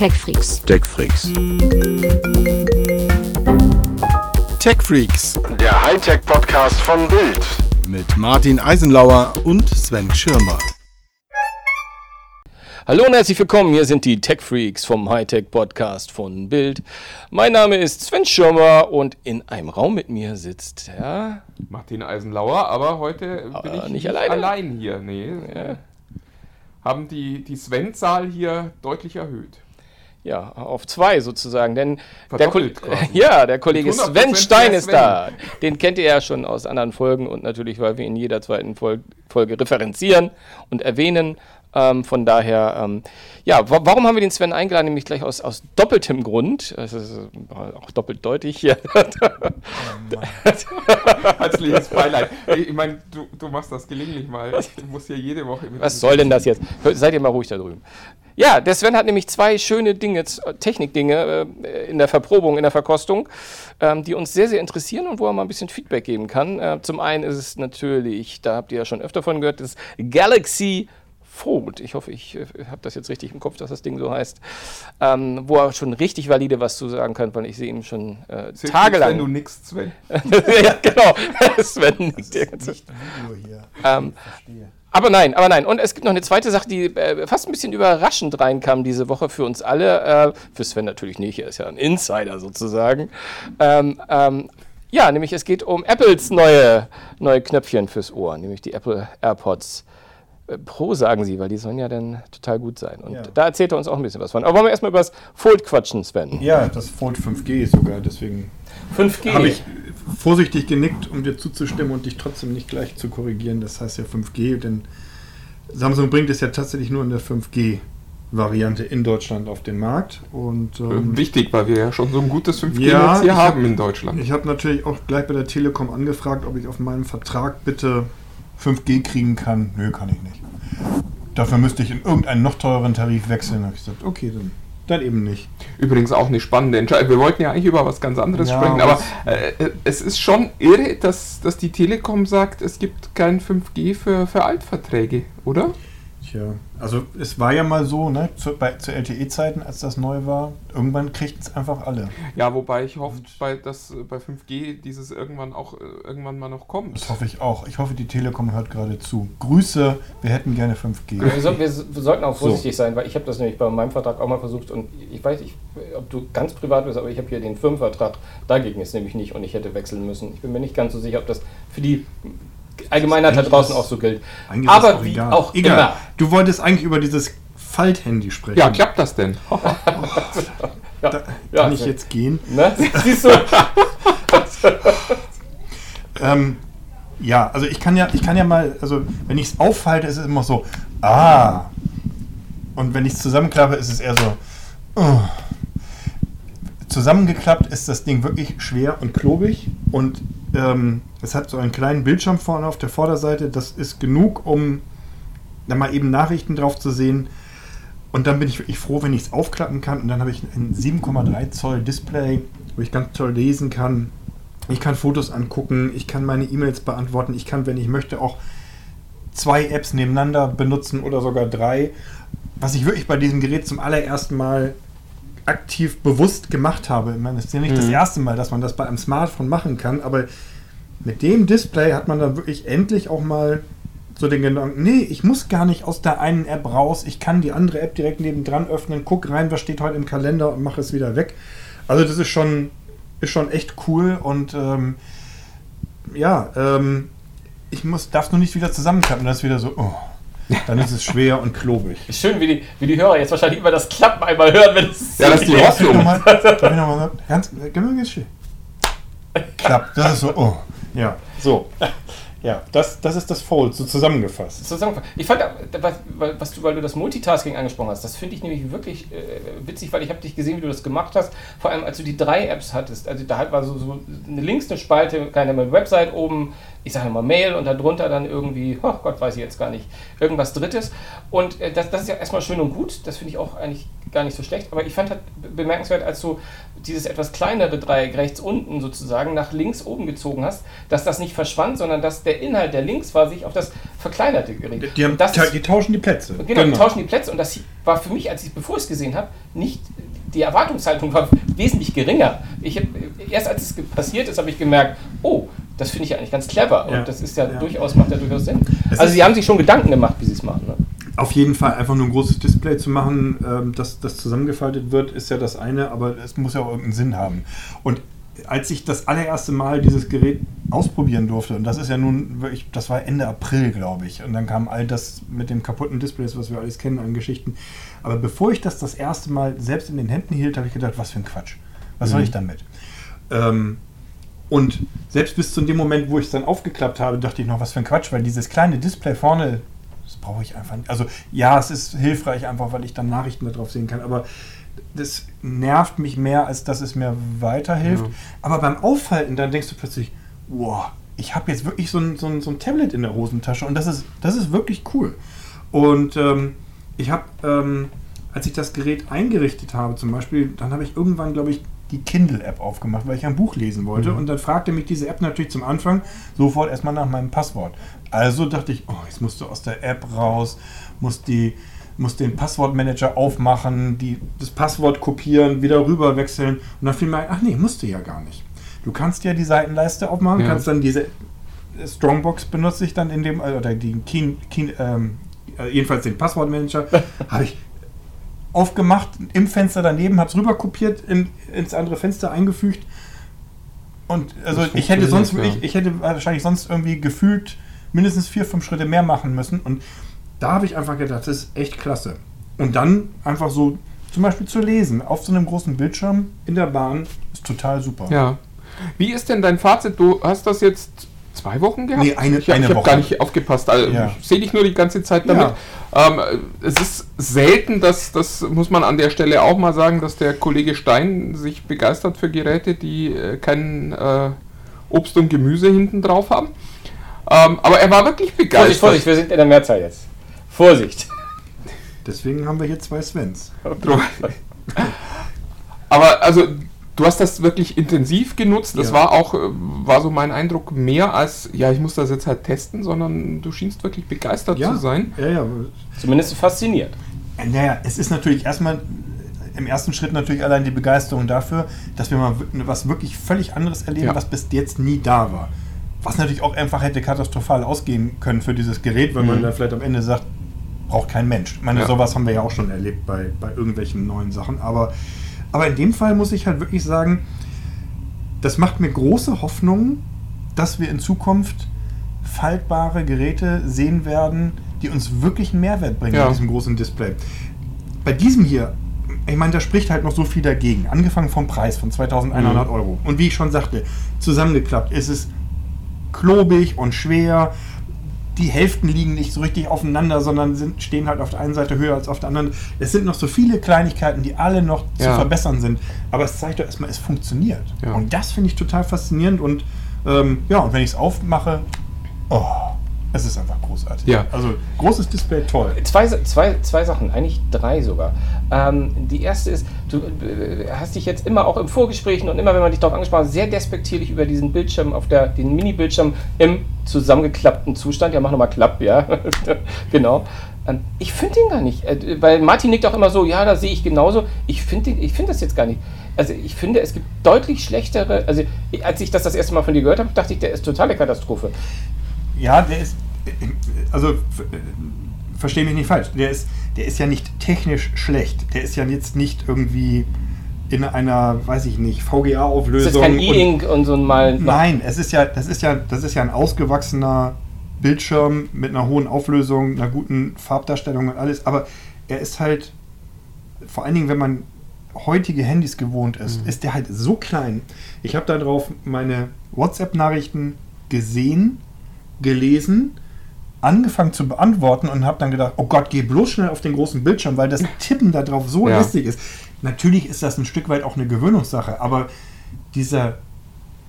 TechFreaks. TechFreaks. TechFreaks Der Hightech-Podcast von Bild. mit Martin Eisenlauer und Sven Schirmer. Hallo und herzlich willkommen, hier sind die Tech Freaks vom Hightech Podcast von Bild. Mein Name ist Sven Schirmer und in einem Raum mit mir sitzt der. Martin Eisenlauer, aber heute bin Aber ich nicht alleine. allein hier. Nee. Haben die, die Sven-Zahl hier deutlich erhöht. Ja, auf zwei sozusagen, denn der, Ko ja, der Kollege Mit 100% Sven Stein ist Sven. da. Den kennt ihr ja schon aus anderen Folgen und natürlich, weil wir in jeder zweiten Fol Folge referenzieren und erwähnen. Ähm, von daher, ähm, ja, wa warum haben wir den Sven eingeladen? Nämlich gleich aus, aus doppeltem Grund. Es ist äh, auch doppelt deutlich hier. Herzliches Beileid. Ich meine, du, du machst das gelegentlich mal. Du musst hier jede Woche Was soll denn das jetzt? Seid ihr mal ruhig da drüben. Ja, der Sven hat nämlich zwei schöne Dinge, z- Technikdinge äh, in der Verprobung, in der Verkostung, ähm, die uns sehr, sehr interessieren und wo er mal ein bisschen Feedback geben kann. Äh, zum einen ist es natürlich, da habt ihr ja schon öfter von gehört, das Galaxy Fold. Ich hoffe, ich äh, habe das jetzt richtig im Kopf, dass das Ding so heißt. Ähm, wo er schon richtig valide was zu sagen kann, weil ich sehe ihn schon äh, Zählt tagelang. Wenn du nix, Sven. ja, genau. Sven nickt die ganze Zeit. Ähm, aber nein, aber nein. Und es gibt noch eine zweite Sache, die äh, fast ein bisschen überraschend reinkam diese Woche für uns alle. Äh, für Sven natürlich nicht, er ist ja ein Insider sozusagen. Ähm, ähm, ja, nämlich es geht um Apples neue, neue Knöpfchen fürs Ohr, nämlich die Apple AirPods Pro, sagen sie, weil die sollen ja dann total gut sein. Und Ja. da erzählt er uns auch ein bisschen was von. Aber wollen wir erstmal über das Fold quatschen, Sven? Ja, das Fold 5G sogar, deswegen 5G. habe ich vorsichtig genickt, um dir zuzustimmen und dich trotzdem nicht gleich zu korrigieren. Das heißt ja 5G, denn Samsung bringt es ja tatsächlich nur in der 5G-Variante in Deutschland auf den Markt. Und ähm, Wichtig, weil wir ja schon so ein gutes 5G-Netz Ja, hier haben hab- in Deutschland. ich habe natürlich auch gleich bei der Telekom angefragt, ob ich auf meinem Vertrag bitte 5G kriegen kann. Nö, kann ich nicht. Dafür müsste ich in irgendeinen noch teureren Tarif wechseln. Da habe ich gesagt, okay, dann, dann eben nicht. Übrigens auch eine spannende Entscheidung. Wir wollten ja eigentlich über was ganz anderes Ja, sprechen, aber was- äh, es ist schon irre, dass, dass die Telekom sagt, es gibt kein 5G für, für Altverträge, oder? Tja, also es war ja mal so, ne, zu, bei, zu LTE-Zeiten, als das neu war, irgendwann kriegten es einfach alle. Ja, wobei ich hoffe, bei, dass äh, bei 5G dieses irgendwann auch äh, irgendwann mal noch kommt. Das hoffe ich auch. Ich hoffe, die Telekom hört gerade zu. Grüße, wir hätten gerne 5G. Wir, so, wir, wir sollten auch vorsichtig sein, weil ich habe das nämlich bei meinem Vertrag auch mal versucht und ich weiß nicht, ob du ganz privat bist, aber ich habe hier den Firmenvertrag, dagegen ist nämlich nicht und ich hätte wechseln müssen. Ich bin mir nicht ganz so sicher, ob das für die Allgemeinheit da Eigentlich draußen auch so gilt. Eigentlich ist das Aber wie auch Egal. immer. Du wolltest eigentlich über dieses Falthandy sprechen. Ja, klappt das denn? Ja, Da ja, kann ich jetzt gehen. Ne? Siehst du? Ähm, ja, also ich kann ja, ich kann ja mal, also wenn ich es aufhalte, ist es immer so, ah. Und wenn ich es zusammenklappe, ist es eher so, oh. Zusammengeklappt ist das Ding wirklich schwer und klobig und ähm, es hat so einen kleinen Bildschirm vorne auf der Vorderseite. Das ist genug, um da mal eben Nachrichten drauf zu sehen. Und dann bin ich wirklich froh, wenn ich es aufklappen kann. Und dann habe ich ein 7,3 Zoll Display, wo ich ganz toll lesen kann. Ich kann Fotos angucken, ich kann meine E-Mails beantworten, ich kann, wenn ich möchte, auch zwei Apps nebeneinander benutzen oder sogar drei. Was ich wirklich bei diesem Gerät zum allerersten Mal aktiv bewusst gemacht habe. Ich meine, es ist ja nicht das erste Mal, dass man das bei einem Smartphone machen kann, aber mit dem Display hat man dann wirklich endlich auch mal so den Gedanken, nee, ich muss gar nicht aus der einen App raus, ich kann die andere App direkt nebendran öffnen, guck rein, was steht heute im Kalender und mache es wieder weg. Also das ist schon, ist schon echt cool und ähm, ja, ähm, ich muss, darf es nur nicht wieder zusammenklappen, dann ist wieder so, oh, dann ist es schwer und klobig. Schön, wie die, wie die Hörer jetzt wahrscheinlich immer das Klappen einmal hören, wenn es. Ja, das ist die Hoffnung. nochmal, darf ich noch mal ganz, ganz, ganz schön. Klappt, das ist so, oh, ja, so. Ja, das, das ist das Fold, so zusammengefasst. Zusammengefasst. Ich fand, was, du, weil du das Multitasking angesprochen hast, das finde ich nämlich wirklich äh, witzig, weil ich habe dich gesehen, wie du das gemacht hast. Vor allem, als du die drei Apps hattest. Also da war so, so eine links eine Spalte, keine mehr Website oben, ich sage mal Mail und darunter dann irgendwie, oh Gott, weiß ich jetzt gar nicht, irgendwas Drittes. Und äh, das, das ist ja erstmal schön und gut. Das finde ich auch eigentlich gar nicht so schlecht. Aber ich fand halt bemerkenswert, als du dieses etwas kleinere Dreieck rechts unten sozusagen nach links oben gezogen hast, dass das nicht verschwand, sondern dass der Inhalt der Links war sich auf das verkleinerte Gerät. Die, haben, das die tauschen die Plätze. Genau, die tauschen die Plätze und das war für mich, als ich bevor ich es gesehen habe, nicht die Erwartungshaltung war wesentlich geringer. Ich hab, erst als es passiert ist, habe ich gemerkt, oh, das finde ich ja eigentlich ganz clever Ja. und das ist ja, Ja. durchaus macht ja durchaus Sinn. Es also sie haben sich schon Gedanken gemacht, wie sie es machen. Ne? Auf jeden Fall einfach nur ein großes Display zu machen, ähm, das, das zusammengefaltet wird, ist ja das eine, aber es muss ja auch irgendeinen Sinn haben. Und als ich das allererste Mal dieses Gerät ausprobieren durfte, und das ist ja nun wirklich, das war Ende April, glaube ich, und dann kam all das mit den kaputten Displays, was wir alles kennen an Geschichten. Aber bevor ich das das erste Mal selbst in den Händen hielt, habe ich gedacht, was für ein Quatsch. Was soll ich damit? Ähm, und selbst bis zu dem Moment, wo ich es dann aufgeklappt habe, dachte ich noch, was für ein Quatsch, weil dieses kleine Display vorne, brauche ich einfach nicht. Also ja, es ist hilfreich einfach, weil ich dann Nachrichten darauf sehen kann, aber das nervt mich mehr, als dass es mir weiterhilft. Aber beim Aufhalten, dann denkst du plötzlich, wow, ich habe jetzt wirklich so ein, so, ein, so ein Tablet in der Hosentasche und das ist, das ist wirklich cool. Und ähm, ich habe, ähm, als ich das Gerät eingerichtet habe, zum Beispiel, dann habe ich irgendwann, glaube ich, die Kindle-App aufgemacht, weil ich ein Buch lesen wollte. Und dann fragte mich diese App natürlich zum Anfang sofort erstmal nach meinem Passwort. Also dachte ich, oh, jetzt musst du aus der App raus, musst, die, musst den Passwortmanager aufmachen, die, das Passwort kopieren, wieder rüber wechseln. Und dann fiel mir ein, ach nee, musst du ja gar nicht. Du kannst ja die Seitenleiste aufmachen, Ja. kannst dann diese Strongbox benutze ich dann in dem, äh, oder die Key, Key, ähm, äh, jedenfalls den Passwortmanager, habe ich aufgemacht, im Fenster daneben, habe es rüber kopiert, in, ins andere Fenster eingefügt. Und also ich hätte sonst, funktioniert, ich, ich hätte wahrscheinlich sonst irgendwie gefühlt mindestens vier, fünf Schritte mehr machen müssen. Und da habe ich einfach gedacht, das ist echt klasse. Und dann einfach so zum Beispiel zu lesen auf so einem großen Bildschirm in der Bahn ist total super. Ja. Wie ist denn dein Fazit? Du hast das jetzt zwei Wochen gehabt? Nee, eine- ich eine ich habe Woche. gar nicht aufgepasst. Also, Ja. Ich sehe dich nur die ganze Zeit damit. Ähm, es ist selten, dass, das muss man an der Stelle auch mal sagen, dass der Kollege Stein sich begeistert für Geräte, die äh, kein äh, Obst und Gemüse hinten drauf haben. Ähm, aber er war wirklich Vorsicht, begeistert. Vorsicht, wir sind in der Mehrzahl jetzt. Vorsicht. Deswegen haben wir hier zwei Svens. Aber also du hast das wirklich intensiv genutzt. Das Ja. war auch, äh, war so mein Eindruck, mehr als, ja, ich muss das jetzt halt testen, sondern du schienst wirklich begeistert zu sein. Ja, ja. Zumindest fasziniert. Naja, es ist natürlich erstmal im ersten Schritt natürlich allein die Begeisterung dafür, dass wir mal was wirklich völlig anderes erleben, Ja. was bis jetzt nie da war. Was natürlich auch einfach hätte katastrophal ausgehen können für dieses Gerät, man Mhm. dann vielleicht am Ende sagt, braucht kein Mensch. Ich meine, Ja. sowas haben wir ja auch schon erlebt bei, bei irgendwelchen neuen Sachen. Aber, aber in dem Fall muss ich halt wirklich sagen, das macht mir große Hoffnung, dass wir in Zukunft faltbare Geräte sehen werden, die uns wirklich einen Mehrwert bringen Ja. mit diesem großen Display. Bei diesem hier, ich meine, da spricht halt noch so viel dagegen. Angefangen vom Preis von 2100 Mhm. Euro. Und wie ich schon sagte, zusammengeklappt ist es klobig und schwer. Die Hälften liegen nicht so richtig aufeinander, sondern sind, stehen halt auf der einen Seite höher als auf der anderen. Es sind noch so viele Kleinigkeiten, die alle noch zu Ja. verbessern sind. Aber es zeigt doch erstmal, es funktioniert. Ja. Und das finde ich total faszinierend. Und ähm, ja, und wenn ich es aufmache, oh, es ist einfach großartig. Ja. Also großes Display, toll. Zwei, zwei, zwei Sachen, eigentlich drei sogar. Ähm, die erste ist, du äh, hast dich jetzt immer auch im Vorgesprächen und immer, wenn man dich darauf angesprochen hat, sehr despektierlich über diesen Bildschirm auf der, den Mini-Bildschirm im zusammengeklappten Zustand. Ja, mach nochmal Klapp, ja. genau. Ähm, ich finde den gar nicht. Äh, weil Martin nickt auch immer so, ja, da sehe ich genauso. Ich finde ich find das jetzt gar nicht. Also ich finde, es gibt deutlich schlechtere, also als ich das das erste Mal von dir gehört habe, dachte ich, der ist totale Katastrophe. Ja, der ist, also verstehe mich nicht falsch, der ist, der ist ja nicht technisch schlecht. Der ist ja jetzt nicht irgendwie in einer, weiß ich nicht, Das VGA-Auflösung. ist kein und- E-Ink und so ein mal. Nein, es ist ja, das ist ja, das ist ja ein ausgewachsener Bildschirm mit einer hohen Auflösung, einer guten Farbdarstellung und alles, aber er ist halt, vor allen Dingen, wenn man heutige Handys gewohnt ist, ist der halt so klein. Ich habe da drauf meine WhatsApp-Nachrichten gesehen, gelesen, angefangen zu beantworten und habe dann gedacht, oh Gott, geh bloß schnell auf den großen Bildschirm, weil das Tippen da drauf so Ja. lästig ist. Natürlich ist das ein Stück weit auch eine Gewöhnungssache, aber dieser,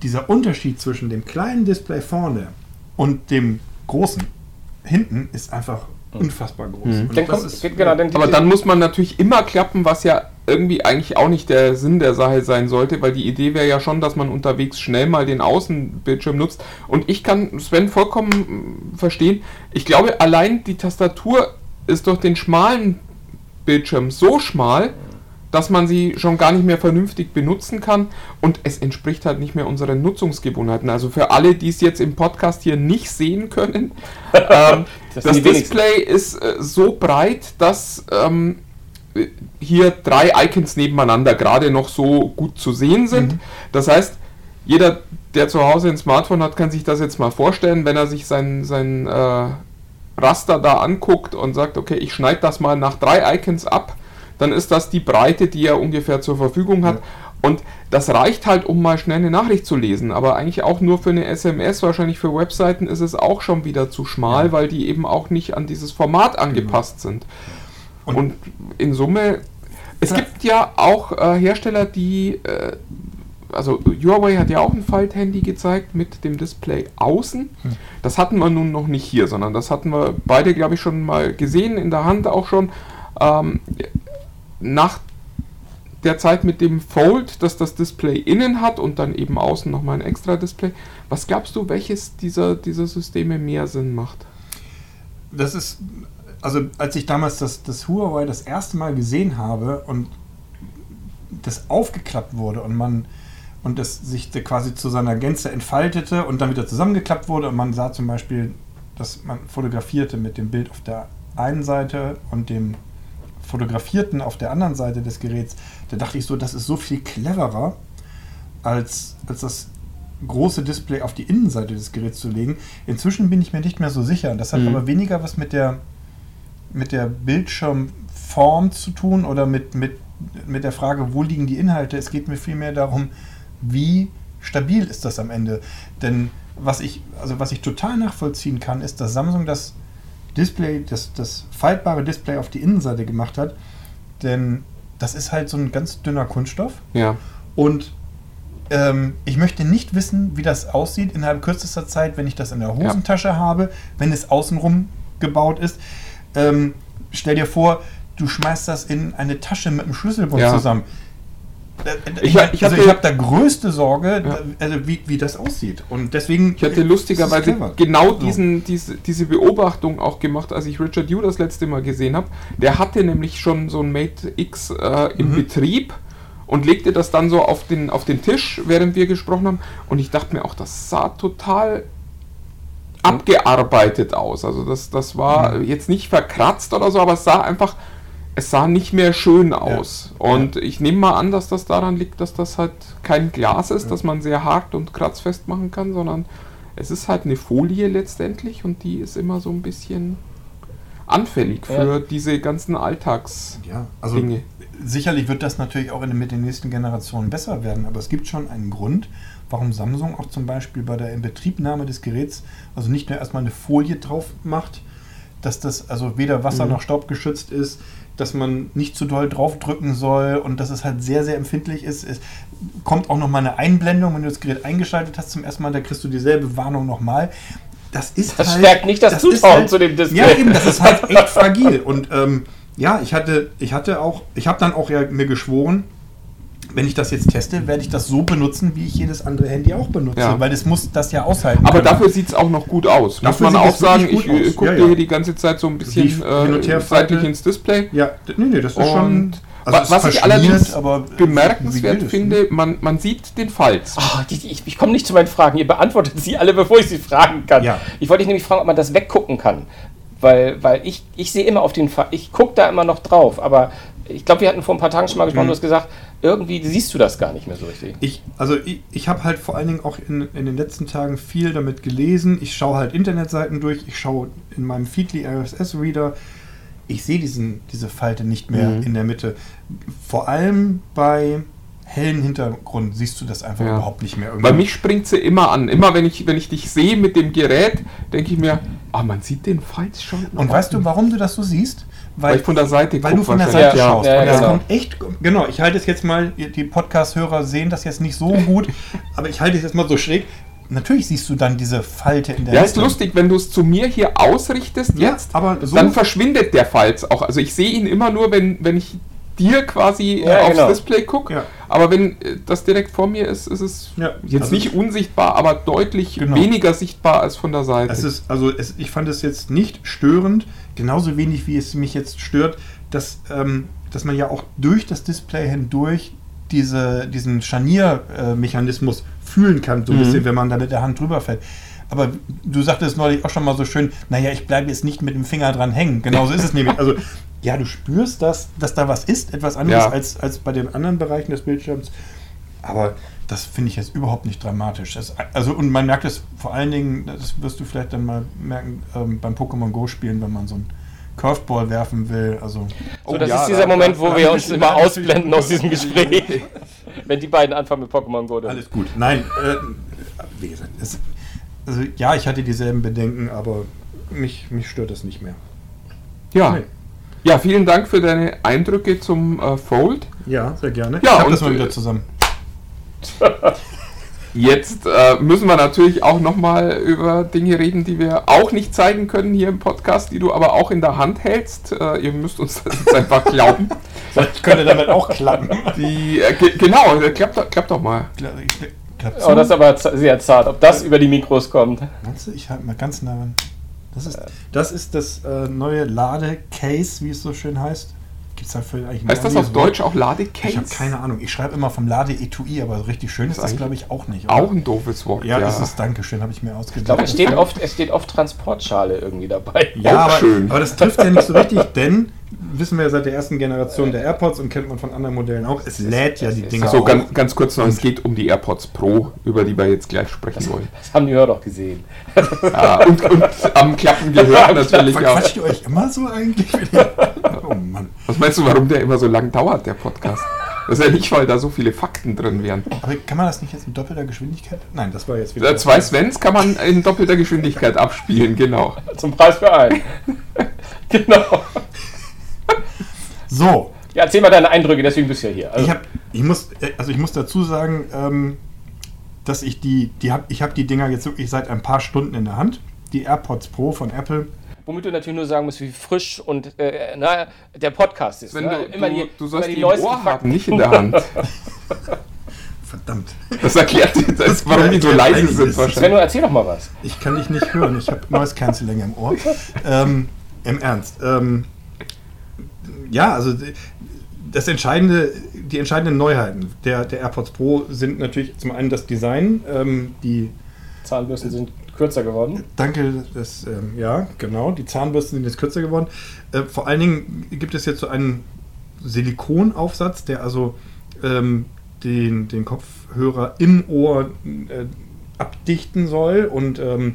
dieser Unterschied zwischen dem kleinen Display vorne und dem großen hinten ist einfach unfassbar groß. Und Dann das kommt, ist- genau, dann Aber dann muss man natürlich immer klappen, was ja irgendwie eigentlich auch nicht der Sinn der Sache sein sollte, weil die Idee wäre ja schon, dass man unterwegs schnell mal den Außenbildschirm nutzt. Und ich kann Sven vollkommen verstehen. Ich glaube, allein die Tastatur ist durch den schmalen Bildschirm so schmal, dass man sie schon gar nicht mehr vernünftig benutzen kann und es entspricht halt nicht mehr unseren Nutzungsgewohnheiten. Also für alle, die es jetzt im Podcast hier nicht sehen können, ähm, das, das Display ist äh, so breit, dass ähm, hier drei Icons nebeneinander gerade noch so gut zu sehen sind. Mhm. Das heißt, jeder, der zu Hause ein Smartphone hat, kann sich das jetzt mal vorstellen, wenn er sich sein, sein äh, Raster da anguckt und sagt, okay, ich schneide das mal nach drei Icons ab, dann ist das die Breite, die er ungefähr zur Verfügung hat. Ja. Und das reicht halt, um mal schnell eine Nachricht zu lesen, aber eigentlich auch nur für eine SMS. Wahrscheinlich für Webseiten ist es auch schon wieder zu schmal, ja. weil die eben auch nicht an dieses Format angepasst mhm. sind. Und, und, in Summe, es ja. gibt ja auch äh, Hersteller, die, äh, also Huawei hat ja auch ein Falthandy gezeigt mit dem Display außen. Hm. Das hatten wir nun noch nicht hier, sondern das hatten wir beide, glaube ich, schon mal gesehen, in der Hand auch schon. Ähm, nach der Zeit mit dem Fold, dass das Display innen hat und dann eben außen nochmal ein extra Display. Was glaubst du, welches dieser, dieser Systeme mehr Sinn macht? Das ist, also als ich damals das, das Huawei das erste Mal gesehen habe und das aufgeklappt wurde und man und das sich quasi zu seiner Gänze entfaltete und dann wieder zusammengeklappt wurde und man sah zum Beispiel, dass man fotografierte mit dem Bild auf der einen Seite und dem fotografierten auf der anderen Seite des Geräts, da dachte ich so, das ist so viel cleverer, als, als das große Display auf die Innenseite des Geräts zu legen. Inzwischen bin ich mir nicht mehr so sicher. Das hat mhm. aber weniger was mit der, mit der Bildschirmform zu tun oder mit, mit, mit der Frage, wo liegen die Inhalte. Es geht mir vielmehr darum, wie stabil ist das am Ende. Denn was ich, also was ich total nachvollziehen kann, ist, dass Samsung das Display, das, das faltbare Display auf die Innenseite gemacht hat. Denn das ist halt so ein ganz dünner Kunststoff. Ja. Und ähm, ich möchte nicht wissen, wie das aussieht innerhalb kürzester Zeit, wenn ich das in der Hosentasche ja. habe, wenn es außenrum gebaut ist. Ähm, stell dir vor, du schmeißt das in eine Tasche mit einem Schlüsselbund ja. zusammen. Ich, ich, also ich habe da größte Sorge, ja. also wie, wie das aussieht. Und deswegen. Ich hatte lustigerweise genau diesen, diese, diese Beobachtung auch gemacht, als ich Richard Yu das letzte Mal gesehen habe. Der hatte nämlich schon so ein Mate X äh, im mhm. Betrieb und legte das dann so auf den, auf den Tisch, während wir gesprochen haben. Und ich dachte mir auch, das sah total abgearbeitet aus. Also das, das war mhm. jetzt nicht verkratzt oder so, aber es sah einfach es sah nicht mehr schön aus. Ja. Und ja. ich nehme mal an, dass das daran liegt, dass das halt kein Glas ist, ja. das man sehr hart und kratzfest machen kann, sondern es ist halt eine Folie letztendlich und die ist immer so ein bisschen anfällig für diese ganzen Alltags. Ja, also Dinge. Sicherlich wird das natürlich auch in, mit den nächsten Generationen besser werden, aber es gibt schon einen Grund, warum Samsung auch zum Beispiel bei der Inbetriebnahme des Geräts also nicht nur erstmal eine Folie drauf macht, dass das also weder Wasser mhm. noch Staub geschützt ist, dass man nicht zu doll draufdrücken soll und dass es halt sehr, sehr empfindlich ist. Es kommt auch nochmal eine Einblendung, wenn du das Gerät eingeschaltet hast zum ersten Mal, da kriegst du dieselbe Warnung nochmal. Das ist das halt, stärkt nicht das, das Zutrauen halt, zu dem Display. Ja, eben, das ist halt echt fragil. Und ähm, ja, ich hatte, ich hatte auch, ich habe dann auch ja mir geschworen, wenn ich das jetzt teste, werde ich das so benutzen, wie ich jedes andere Handy auch benutze, ja. weil es muss das ja aushalten. Aber können. dafür sieht es auch noch gut aus. Dafür muss man auch sagen, ich äh, gucke ja, ja. hier die ganze Zeit so ein bisschen äh, seitlich ins Display. Ja, nee, nee, das ist schon. Also was ich allerdings bemerkenswert finde, man, man sieht den Falz. Oh, die, ich, ich komme nicht zu meinen Fragen. Ihr beantwortet sie alle, bevor ich sie fragen kann. Ja. Ich wollte dich nämlich fragen, ob man das weggucken kann. Weil, weil ich, ich sehe immer auf den Fall, ich gucke da immer noch drauf, aber ich glaube, wir hatten vor ein paar Tagen schon mal gesprochen, mhm. du hast gesagt, irgendwie siehst du das gar nicht mehr so richtig. Ich, also ich, ich habe halt vor allen Dingen auch in, in den letzten Tagen viel damit gelesen. Ich schaue halt Internetseiten durch, ich schaue in meinem Feedly RSS-Reader. Ich sehe diese Falte nicht mehr mhm. in der Mitte. Vor allem bei hellen Hintergrund siehst du das einfach ja. überhaupt nicht mehr. Irgendwie. Bei mich springt sie immer an. Immer wenn ich, wenn ich dich sehe mit dem Gerät, denke ich mir, ah, man sieht den Falz schon. Und weißt du, warum du das so siehst? Weil, weil ich von der Seite Weil du von der Seite ja, schaust. Ja, ja, das genau. kommt echt. Genau, ich halte es jetzt mal, die Podcast-Hörer sehen das jetzt nicht so gut, aber ich halte es jetzt mal so schräg. Natürlich siehst du dann diese Falte in der Ja, ist lustig, wenn du es zu mir hier ausrichtest ja, jetzt, aber so dann verschwindet der Falz auch. Also ich sehe ihn immer nur, wenn, wenn ich dir quasi Ja, äh, aufs genau. Display gucke. Ja. Aber wenn äh, das direkt vor mir ist, ist es Ja, jetzt also- nicht unsichtbar, aber deutlich Genau. weniger sichtbar als von der Seite. Es ist, also es, ich fand es jetzt nicht störend, genauso wenig wie es mich jetzt stört, dass, ähm, dass man ja auch durch das Display hindurch diese, diesen Scharniermechanismus fühlen kann, so ein Mhm. bisschen, wenn man da mit der Hand drüber fällt. Aber du sagtest neulich auch schon mal so schön, naja, ich bleibe jetzt nicht mit dem Finger dran hängen. Genauso ist es nämlich. Also, ja, du spürst, dass, dass da was ist, etwas anderes Ja. als, als bei den anderen Bereichen des Bildschirms. Aber das finde ich jetzt überhaupt nicht dramatisch. Das, also, und man merkt es vor allen Dingen, das wirst du vielleicht dann mal merken, ähm, beim Pokémon Go spielen, wenn man so ein Curveball werfen will. Also, So, das ja, ist dieser da- Moment, wo da wir uns immer ausblenden aus diesem Gespräch. Wenn die beiden anfangen mit Pokémon Go. dann- alles gut. Nein, äh, wie gesagt, es, also, ja, ich hatte dieselben Bedenken, aber mich, mich stört das nicht mehr. ja. Nee. ja, vielen Dank für deine Eindrücke zum äh, Fold. Ja, sehr gerne. Ja, ich hab und, das mal äh, wieder zusammen. Jetzt äh, müssen wir natürlich auch nochmal über Dinge reden, die wir auch nicht zeigen können hier im Podcast, die du aber auch in der Hand hältst. Äh, ihr müsst uns das jetzt einfach glauben. Ich könnte damit auch klappen. Die, äh, ge genau, äh, klappt, doch- klappt doch mal. Klappt Oh, das ist aber sehr zart. Ob das über die Mikros kommt. Meinst du, ich halte mal ganz nah ran. Das ist das, ist das äh, neue Lade-Case, wie es so schön heißt. Gibt es dafür eigentlich Heißt das auf Wort? Deutsch auch Ladecase? Ich habe keine Ahnung. Ich schreibe immer vom Lade-Etui, aber so richtig schön ist das, glaube ich, auch nicht. oder? Auch ein doofes Wort. Ja, das ist Dankeschön, habe ich mir ausgedacht. Ich glaube, es steht oft, es steht oft Transportschale irgendwie dabei. ja, auch aber, schön. aber das trifft ja nicht so richtig, denn wissen wir ja seit der ersten Generation der AirPods und kennt man von anderen Modellen auch, es lädt ja die Dinger So, auch. ganz, ganz kurz noch, es geht um die AirPods Pro, über die wir jetzt gleich sprechen wollen. Das haben die Hörer doch gesehen. Ja, und, und am Klappen gehört natürlich auch. Verquatscht ihr euch immer so eigentlich? oh Mann. Was meinst du, warum der immer so lang dauert, der Podcast? Das ist ja nicht, weil da so viele Fakten drin wären. Aber kann man das nicht jetzt in doppelter Geschwindigkeit? Nein, das war jetzt wieder. Äh, Zwei Svens kann man in doppelter Geschwindigkeit abspielen, genau. Zum Preis für einen. genau. So, Ja, erzähl mal deine Eindrücke, deswegen bist du ja hier. Also, ich, hab, ich, muss, also ich muss dazu sagen, ähm, dass ich die, die hab, ich habe die Dinger jetzt wirklich seit ein paar Stunden in der Hand. Die AirPods Pro von Apple. womit du natürlich nur sagen musst, wie frisch und äh, na, der Podcast ist. Wenn ne? du, du, du sollst immer die, im neuesten Ohr haben, Fakten. nicht in der Hand. Verdammt. Das erklärt jetzt, warum die so leise sind Sven, wahrscheinlich. du erzähl doch mal was. Ich kann dich nicht hören. Ich habe Noise Cancelling im Ohr. Ähm, Im Ernst. Ähm, ja, also die- das entscheidende, die entscheidenden Neuheiten der, der AirPods Pro sind natürlich zum einen das Design, ähm, die Zahnbürsten sind kürzer geworden. Danke, das, ähm, ja, genau. Die Zahnbürsten sind jetzt kürzer geworden. Äh, vor allen Dingen gibt es jetzt so einen Silikonaufsatz, der also ähm, den, den Kopfhörer im Ohr äh, abdichten soll. Und ähm,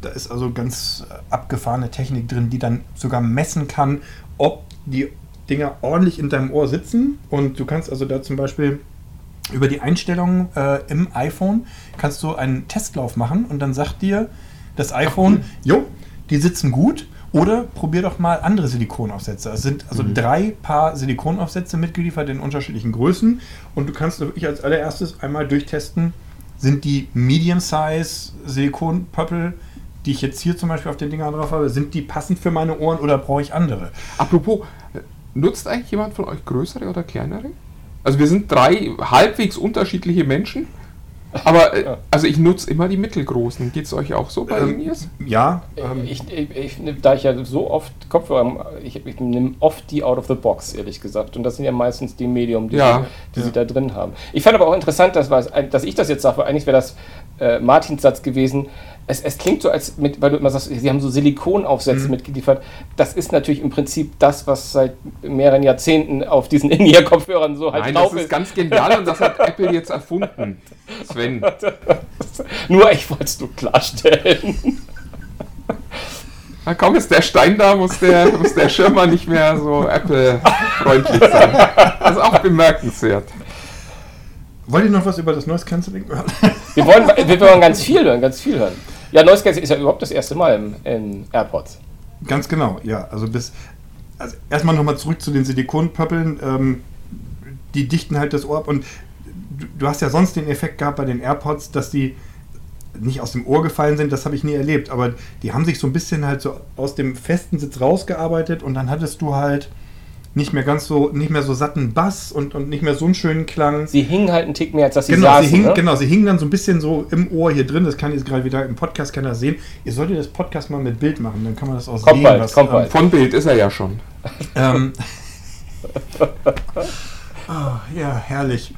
da ist also ganz abgefahrene Technik drin, die dann sogar messen kann, ob die Dinger ordentlich in deinem Ohr sitzen. Und du kannst also da zum Beispiel über die Einstellungen äh, im iPhone kannst du einen Testlauf machen und dann sagt dir das iPhone, jo, die sitzen gut oder probier doch mal andere Silikonaufsätze. Es sind also drei Paar Silikonaufsätze mitgeliefert in unterschiedlichen Größen und du kannst wirklich als allererstes einmal durchtesten, sind die Medium-Size Silikonpöppel, die ich jetzt hier zum Beispiel auf den Dingern drauf habe, sind die passend für meine Ohren oder brauche ich andere? Apropos, nutzt eigentlich jemand von euch größere oder kleinere? Also wir sind drei halbwegs unterschiedliche Menschen, aber äh, also ich nutze immer die mittelgroßen. Geht es euch auch so bei Ähm, Ilias? Ja, ähm, ich, ich, ich, da ich ja so oft Kopfhörer, ich, ich nehme oft die out of the box, ehrlich gesagt. Und das sind ja meistens die Medium, die, Ja. sie, die sie da drin haben. Ich fand aber auch interessant, dass, dass ich das jetzt sage, weil eigentlich wäre das äh, Martins Satz gewesen. Es, es klingt so, als mit, weil du immer sagst, sie haben so Silikonaufsätze mitgeliefert. Das ist natürlich im Prinzip das, was seit mehreren Jahrzehnten auf diesen In-Ear-Kopfhörern so halt Nein, das drauf ist ist. ganz genial und das hat Apple jetzt erfunden. Sven. Nur ich wollte es nur klarstellen. Na komm, ist der Stein da, muss der, muss der Schirmer nicht mehr so Apple-freundlich sein. Das ist auch bemerkenswert. wollt ihr noch was über das Noise Cancelling hören? Wir wollen, wir wollen ganz viel hören, ganz viel hören. Ja, Noise Cancelling ist ja überhaupt das erste Mal im, in AirPods. Ganz genau, ja. Also bis. Also erstmal nochmal zurück zu den Silikonpöppeln. Ähm, die dichten halt das Ohr ab und du, du hast ja sonst den Effekt gehabt bei den AirPods, dass die nicht aus dem Ohr gefallen sind, das habe ich nie erlebt, aber die haben sich so ein bisschen halt so aus dem festen Sitz rausgearbeitet und dann hattest du halt nicht mehr ganz so, nicht mehr so satten Bass und, und nicht mehr so einen schönen Klang. Sie hingen halt einen Tick mehr, als dass sie Genau, saßen. sie hingen, ne? genau, sie hingen dann so ein bisschen so im Ohr hier drin. Das kann jetzt gerade wieder im Podcast keiner sehen. Ihr solltet das Podcast mal mit Bild machen, dann kann man das auch Kommt sehen. bald, was, kommt ähm, bald. Von Bild ist er ja schon. Ähm, ah, ja, herrlich.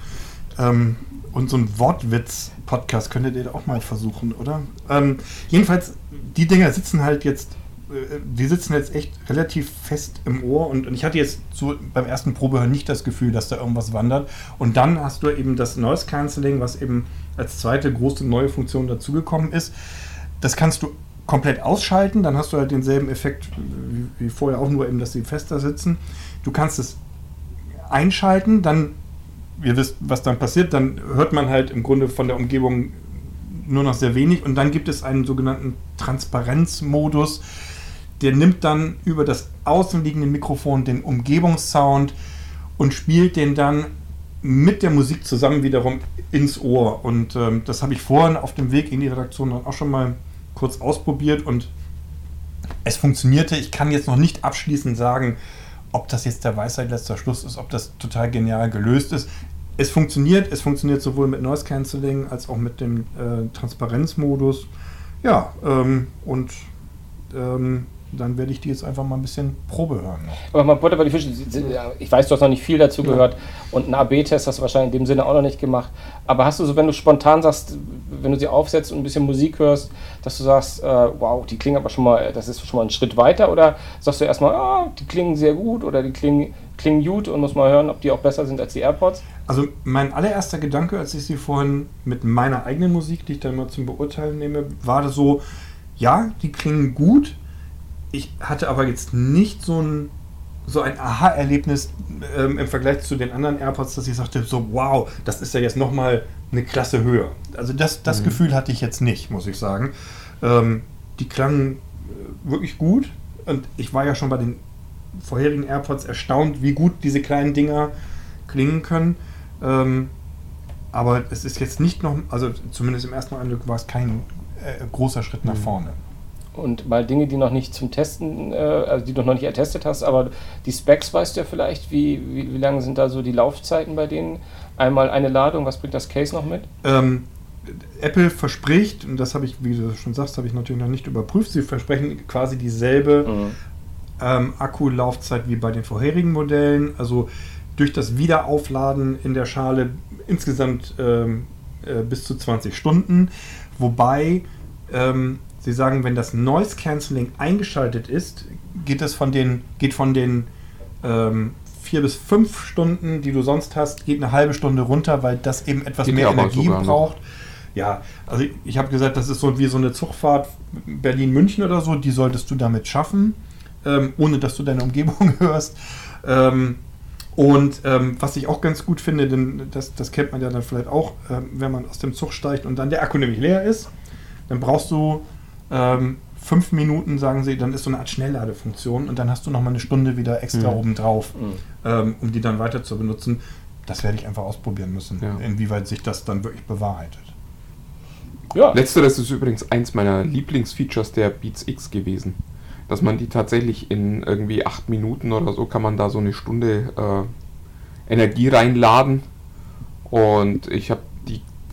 Ähm, und so ein Wortwitz-Podcast könntet ihr auch mal versuchen, oder? Ähm, jedenfalls, die Dinger sitzen halt jetzt, die sitzen jetzt echt relativ fest im Ohr und, und ich hatte jetzt so beim ersten Probehören nicht das Gefühl, dass da irgendwas wandert. Und dann hast du eben das Noise Cancelling, was eben als zweite große neue Funktion dazugekommen ist. Das kannst du komplett ausschalten, dann hast du halt denselben Effekt wie, wie vorher auch, nur eben, dass sie fester sitzen. Du kannst es einschalten, dann, ihr wisst, was dann passiert, dann hört man halt im Grunde von der Umgebung nur noch sehr wenig und dann gibt es einen sogenannten Transparenzmodus, der nimmt dann über das außenliegende Mikrofon den Umgebungssound und spielt den dann mit der Musik zusammen wiederum ins Ohr. Und ähm, das habe ich vorhin auf dem Weg in die Redaktion dann auch schon mal kurz ausprobiert und es funktionierte. Ich kann jetzt noch nicht abschließend sagen, ob das jetzt der Weisheit letzter Schluss ist, ob das total genial gelöst ist. Es funktioniert, es funktioniert sowohl mit Noise Cancelling als auch mit dem äh, Transparenzmodus. Ja, ähm, und ähm, dann werde ich die jetzt einfach mal ein bisschen Probe hören. Noch. Aber mal Butter bei die Fische. Ja, Ich weiß, du hast noch nicht viel dazu gehört und einen AB-Test hast du wahrscheinlich in dem Sinne auch noch nicht gemacht. Aber hast du so, wenn du spontan sagst, wenn du sie aufsetzt und ein bisschen Musik hörst, dass du sagst, äh, wow, die klingen aber schon mal, das ist schon mal ein Schritt weiter? Oder sagst du erstmal, ah, die klingen sehr gut oder die klingen, klingen gut und muss mal hören, ob die auch besser sind als die AirPods? Also mein allererster Gedanke, als ich sie vorhin mit meiner eigenen Musik, die ich dann mal zum Beurteilen nehme, war das so, ja, die klingen gut. Ich hatte aber jetzt nicht so ein, so ein Aha-Erlebnis ähm, im Vergleich zu den anderen AirPods, dass ich sagte, so wow, das ist ja jetzt nochmal eine Klasse höher. Also das, das Gefühl hatte ich jetzt nicht, muss ich sagen. Ähm, die klangen äh, wirklich gut und ich war ja schon bei den vorherigen AirPods erstaunt, wie gut diese kleinen Dinger klingen können. Ähm, aber es ist jetzt nicht noch, also zumindest im ersten Eindruck war es kein äh, großer Schritt nach vorne. Und mal Dinge, die noch nicht zum Testen, äh, also die du noch nicht ertestet hast, aber die Specs weißt du ja vielleicht, wie, wie, wie lange sind da so die Laufzeiten bei denen? Einmal eine Ladung, was bringt das Case noch mit? Ähm, Apple verspricht, und das habe ich, wie du schon sagst, habe ich natürlich noch nicht überprüft, sie versprechen quasi dieselbe ähm, Akkulaufzeit wie bei den vorherigen Modellen. Also durch das Wiederaufladen in der Schale insgesamt ähm, äh, bis zu 20 Stunden. Wobei ähm, sie sagen, wenn das Noise Cancelling eingeschaltet ist, geht es von den, geht von den ähm, vier bis fünf Stunden, die du sonst hast, geht eine halbe Stunde runter, weil das eben etwas Die mehr Energie noch. braucht. Ja, also ich, ich habe gesagt, das ist so wie so eine Zugfahrt Berlin-München oder so, die solltest du damit schaffen, ähm, ohne dass du deine Umgebung hörst. Ähm, und ähm, was ich auch ganz gut finde, denn das, das kennt man ja dann vielleicht auch, ähm, wenn man aus dem Zug steigt und dann der Akku nämlich leer ist, dann brauchst du ähm, fünf Minuten, sagen sie, dann ist so eine Art Schnellladefunktion und dann hast du nochmal eine Stunde wieder extra Mhm. obendrauf, ähm, um die dann weiter zu benutzen. Das werde ich einfach ausprobieren müssen, Ja. inwieweit sich das dann wirklich bewahrheitet. Ja, Letzteres ist übrigens eins meiner Lieblingsfeatures der Beats X gewesen. Dass man die tatsächlich in irgendwie acht Minuten oder so kann man da so eine Stunde äh, Energie reinladen. Und ich habe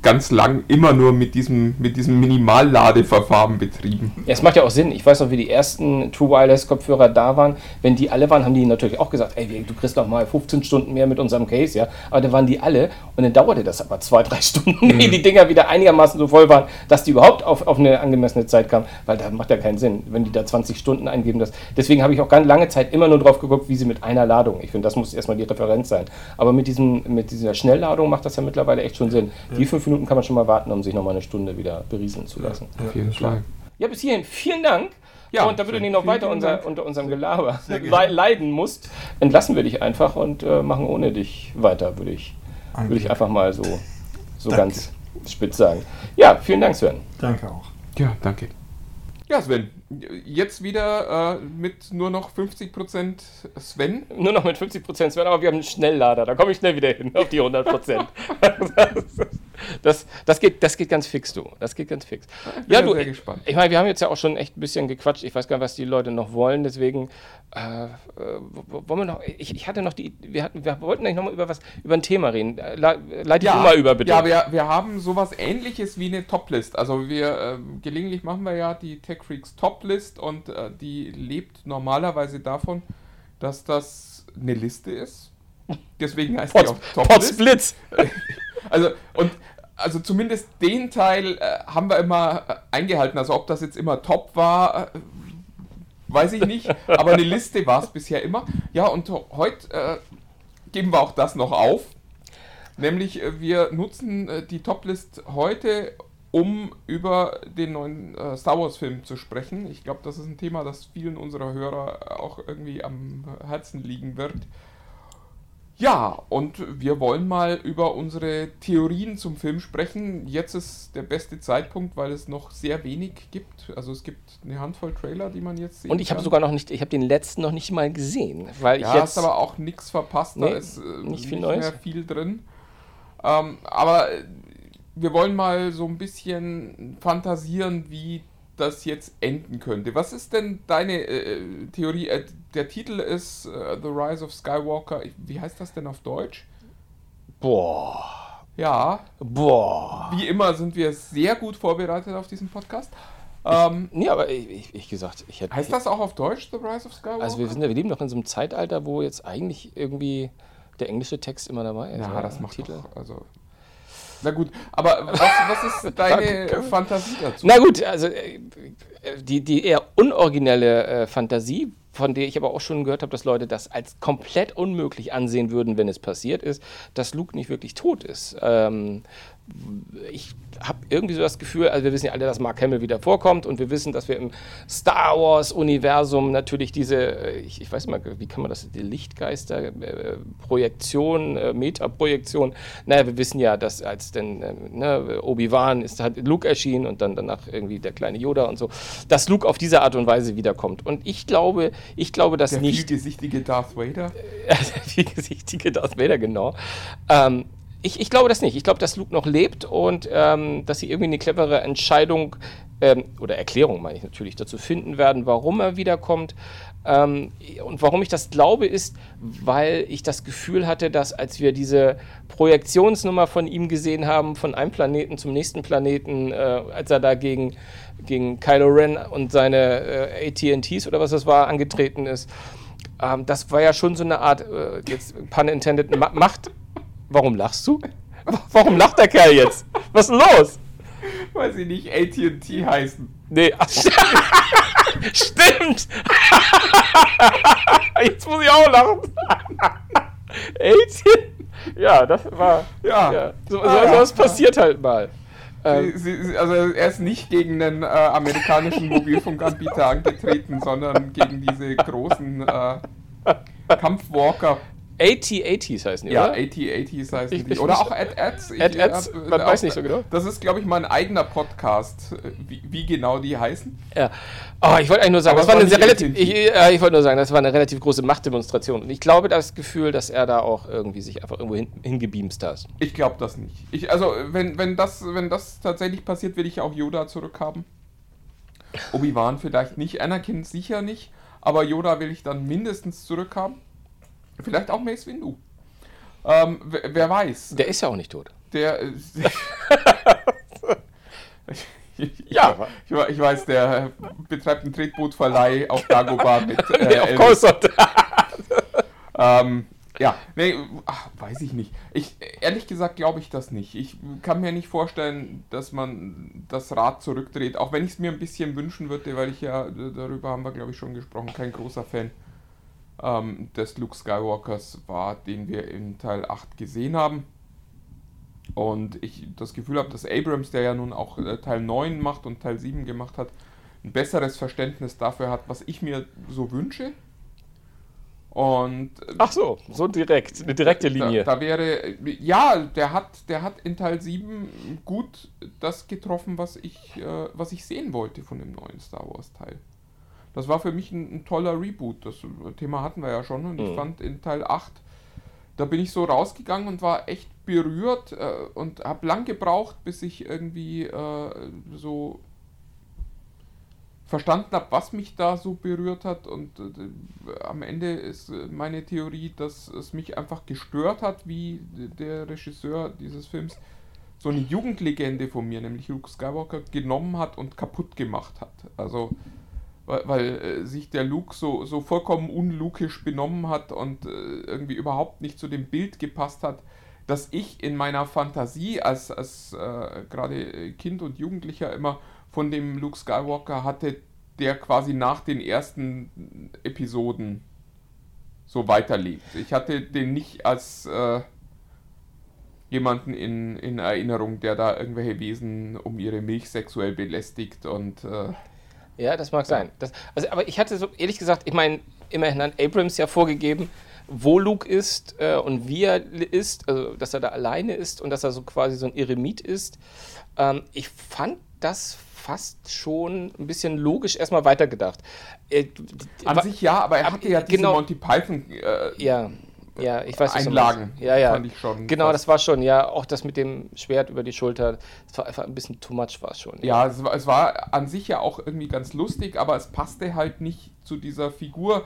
ganz lang immer nur mit diesem, mit diesem Minimalladeverfahren betrieben. Ja, es macht ja auch Sinn. Ich weiß noch, wie die ersten True Wireless Kopfhörer da waren. Wenn die alle waren, haben die natürlich auch gesagt, ey, du kriegst noch mal 15 Stunden mehr mit unserem Case, ja. Aber dann waren die alle und dann dauerte das aber zwei, drei Stunden, ehe die Dinger wieder einigermaßen so voll waren, dass die überhaupt auf, auf eine angemessene Zeit kamen. Weil da macht ja keinen Sinn, wenn die da 20 Stunden eingeben. Das. Deswegen habe ich auch ganz lange Zeit immer nur drauf geguckt, wie sie mit einer Ladung. Ich finde, das muss erstmal die Referenz sein. Aber mit, diesem, mit dieser Schnellladung macht das ja mittlerweile echt schon Sinn. Die fünf Minuten kann man schon mal warten, um sich noch mal eine Stunde wieder berieseln zu lassen. Auf jeden Fall. Ja, bis hierhin vielen Dank. Ja, und damit du nicht noch weiter unser, unter unserem Gelaber leiden musst, entlassen wir dich einfach und äh, machen ohne dich weiter, würde ich, würde ich einfach mal so, so Danke. ganz spitz sagen. Ja, vielen Dank, Sven. Danke auch. Ja, danke. Ja, Sven, jetzt wieder äh, mit nur noch 50% Sven. Nur noch mit 50% Sven, aber wir haben einen Schnelllader. Da komme ich schnell wieder hin auf die 100%. das, das, geht, das geht ganz fix, du. Das geht ganz fix. Ich ja, du, sehr gespannt. Ich meine, wir haben jetzt ja auch schon echt ein bisschen gequatscht. Ich weiß gar nicht, was die Leute noch wollen. Deswegen äh, äh wollen wir noch. Ich, ich, hatte noch die. Wir, hatten, wir wollten eigentlich noch mal über was über ein Thema reden. Äh, leite ja, du mal über, bitte. Ja, wir, wir haben sowas ähnliches wie eine Toplist. Also wir äh, gelegentlich machen wir ja die Tech Freaks Toplist und äh, die lebt normalerweise davon, dass das eine Liste ist. Deswegen heißt Pot, die auch Toplist. Blitz. Also und also zumindest den Teil äh, haben wir immer äh, eingehalten. Also ob das jetzt immer top war, äh, weiß ich nicht. Aber eine Liste war es bisher immer. Ja, und heute äh, geben wir auch das noch auf. Nämlich äh, wir nutzen äh, die Toplist heute, um über den neuen Star Wars-Film zu sprechen. Ich glaube, das ist ein Thema, das vielen unserer Hörer auch irgendwie am Herzen liegen wird. Ja, und wir wollen mal über unsere Theorien zum Film sprechen. Jetzt ist der beste Zeitpunkt, weil es noch sehr wenig gibt. Also es gibt eine Handvoll Trailer, die man jetzt sehen Und ich habe sogar noch nicht, ich habe den letzten noch nicht mal gesehen, weil ja, ich jetzt hast aber auch nichts verpasst. Nee, da ist äh, nicht, viel nicht mehr viel drin. Ähm, aber wir wollen mal so ein bisschen fantasieren, wie das jetzt enden könnte. Was ist denn deine äh, Theorie? Äh, der Titel ist äh, The Rise of Skywalker. Wie heißt das denn auf Deutsch? Boah. Ja. Boah. Wie immer sind wir sehr gut vorbereitet auf diesen Podcast. Ähm, nee, aber ich, ich, ich gesagt, ich hätte. Heißt das auch auf Deutsch, The Rise of Skywalker? Also wir, sind, wir leben noch in so einem Zeitalter, wo jetzt eigentlich irgendwie der englische Text immer dabei ist. Ja, das macht Titel. Doch, also na gut, aber was, was ist deine Fantasie dazu? Na gut, also äh, die, die eher unoriginelle äh, Fantasie, von der ich aber auch schon gehört habe, dass Leute das als komplett unmöglich ansehen würden, wenn es passiert ist, dass Luke nicht wirklich tot ist. Ähm, ich habe irgendwie so das Gefühl, also wir wissen ja alle, dass Mark Hamill wieder vorkommt und wir wissen, dass wir im Star Wars-Universum natürlich diese, äh, ich, ich, weiß mal, wie kann man das, die Lichtgeister, äh, Projektion, äh, Metaprojektion, naja, wir wissen ja, dass als denn äh, ne, Obi-Wan ist, hat Luke erschienen und dann danach irgendwie der kleine Yoda und so, dass Luke auf diese Art und Weise wiederkommt. Und ich glaube, ich glaube, dass der nicht... Der vielgesichtige Darth Vader? der vielgesichtige Darth Vader, genau. Ähm, ich, ich glaube das nicht. Ich glaube, dass Luke noch lebt und ähm, dass sie irgendwie eine clevere Entscheidung ähm, oder Erklärung, meine ich natürlich, dazu finden werden, warum er wiederkommt. Ähm, und warum ich das glaube, ist, weil ich das Gefühl hatte, dass als wir diese Projektionsnummer von ihm gesehen haben, von einem Planeten zum nächsten Planeten, äh, als er da gegen, gegen Kylo Ren und seine äh, ATTs oder was das war, angetreten ist, ähm, das war ja schon so eine Art, äh, jetzt pun intended, Macht. Warum lachst du? Warum lacht der Kerl jetzt? Was ist denn los? Weil sie nicht ATT heißen. Nee, ach, stimmt! jetzt muss ich auch lachen. ATT? Ja, das war. Ja. ja. So, ah, so, sowas ja. passiert halt mal. Ähm, sie, sie, also er ist nicht gegen den äh, amerikanischen Mobilfunkanbieter angetreten, sondern gegen diese großen äh, Kampfwalker. AT-80s heißen die, ja, oder? Ja, AT-80s heißen ich, die. Oder auch Ad-Ads. Ad-Ads, man weiß nicht so genau. Das ist, glaube ich, mein eigener Podcast, wie, wie, genau die heißen. Ja. Oh, ich wollte eigentlich nur sagen, das war eine relativ, ich, äh, ich wollte nur sagen, das war eine relativ große Machtdemonstration. Und ich glaube das Gefühl, dass er da auch irgendwie sich einfach irgendwo hin, hingebeamst hat. Ich glaube das nicht. Ich, also, wenn, wenn, das, wenn das tatsächlich passiert, will ich auch Yoda zurückhaben. Obi-Wan vielleicht nicht, Anakin sicher nicht, aber Yoda will ich dann mindestens zurückhaben. Vielleicht auch Mace Windu. Ähm, wer, wer, weiß. Der ist ja auch nicht tot. Der. ich, ja, ich, ich, weiß, der betreibt einen Tretbootverleih auf Dagobah mit. Äh, auf Coruscant. ähm, ja, nee, ach, weiß ich nicht. Ich, ehrlich gesagt glaube ich das nicht. Ich kann mir nicht vorstellen, dass man das Rad zurückdreht, auch wenn ich es mir ein bisschen wünschen würde, weil ich ja, darüber haben wir glaube ich schon gesprochen, kein großer Fan ähm, des Luke Skywalkers war, den wir in Teil 8 gesehen haben. Und ich das Gefühl habe, dass Abrams, der ja nun auch äh, Teil 9 macht und Teil 7 gemacht hat, ein besseres Verständnis dafür hat, was ich mir so wünsche. Und äh, Ach so, so direkt, eine direkte Linie. Da, da, wäre, ja, der hat, der hat in Teil 7 gut das getroffen, was ich, äh, was ich sehen wollte von dem neuen Star Wars Teil das war für mich ein, ein toller Reboot. Das Thema hatten wir ja schon und mhm. ich fand in Teil 8 da bin ich so rausgegangen und war echt berührt äh, und habe lang gebraucht, bis ich irgendwie äh, so verstanden habe, was mich da so berührt hat. Und äh, am Ende ist äh, meine Theorie, dass es mich einfach gestört hat, wie der Regisseur dieses Films so eine Jugendlegende von mir, nämlich Luke Skywalker, genommen hat und kaputt gemacht hat. Also, weil, weil äh, sich der Luke so, so vollkommen unlukisch benommen hat und äh, irgendwie überhaupt nicht zu dem Bild gepasst hat, dass ich in meiner Fantasie als, als äh, gerade Kind und Jugendlicher immer von dem Luke Skywalker hatte, der quasi nach den ersten Episoden so weiterlebt. Ich hatte den nicht als äh, jemanden in, in Erinnerung, der da irgendwelche Wesen um ihre Milch sexuell belästigt und äh, ja, das mag sein. Das, also, aber ich hatte so, ehrlich gesagt, ich meine, immerhin hat Abrams ja vorgegeben, wo Luke ist äh, und wie er ist, also dass er da alleine ist und dass er so quasi so ein Eremit ist. Ähm, ich fand das fast schon ein bisschen logisch erstmal weitergedacht. Äh, An sich ja, aber er hatte ja diese genau, Monty Python äh, ja. Ja, ich weiß Einlagen. Ja, ja. Fand ich schon genau, das war schon, ja, auch das mit dem Schwert über die Schulter, das war einfach ein bisschen too much war es schon. Ja, ja es, war, es war an sich ja auch irgendwie ganz lustig, aber es passte halt nicht zu dieser Figur,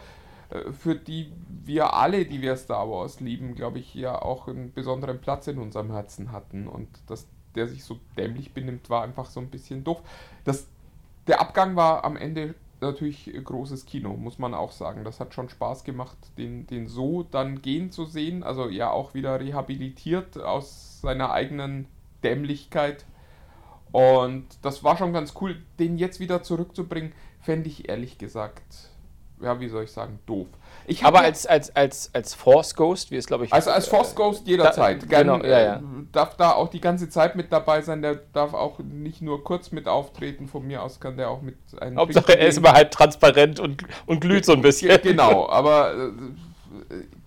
äh, für die wir alle, die wir Star Wars lieben, glaube ich, ja auch einen besonderen Platz in unserem Herzen hatten. Und dass der sich so dämlich benimmt, war einfach so ein bisschen doof. Das, der Abgang war am Ende natürlich großes Kino, muss man auch sagen. Das hat schon Spaß gemacht, den, den so dann gehen zu sehen. Also ja auch wieder rehabilitiert aus seiner eigenen Dämlichkeit. Und das war schon ganz cool. Den jetzt wieder zurückzubringen, fände ich ehrlich gesagt ja, wie soll ich sagen, doof. Ich Aber als, als, als, als Force Ghost, wie es glaube ich. Also als Force Ghost jederzeit. Da, Gern, genau, ja, ja. Äh, darf da auch die ganze Zeit mit dabei sein. Der darf auch nicht nur kurz mit auftreten. Von mir aus kann der auch mit einem. Hauptsache, er ist immer halb transparent und, und glüht so ein bisschen. Genau, aber äh,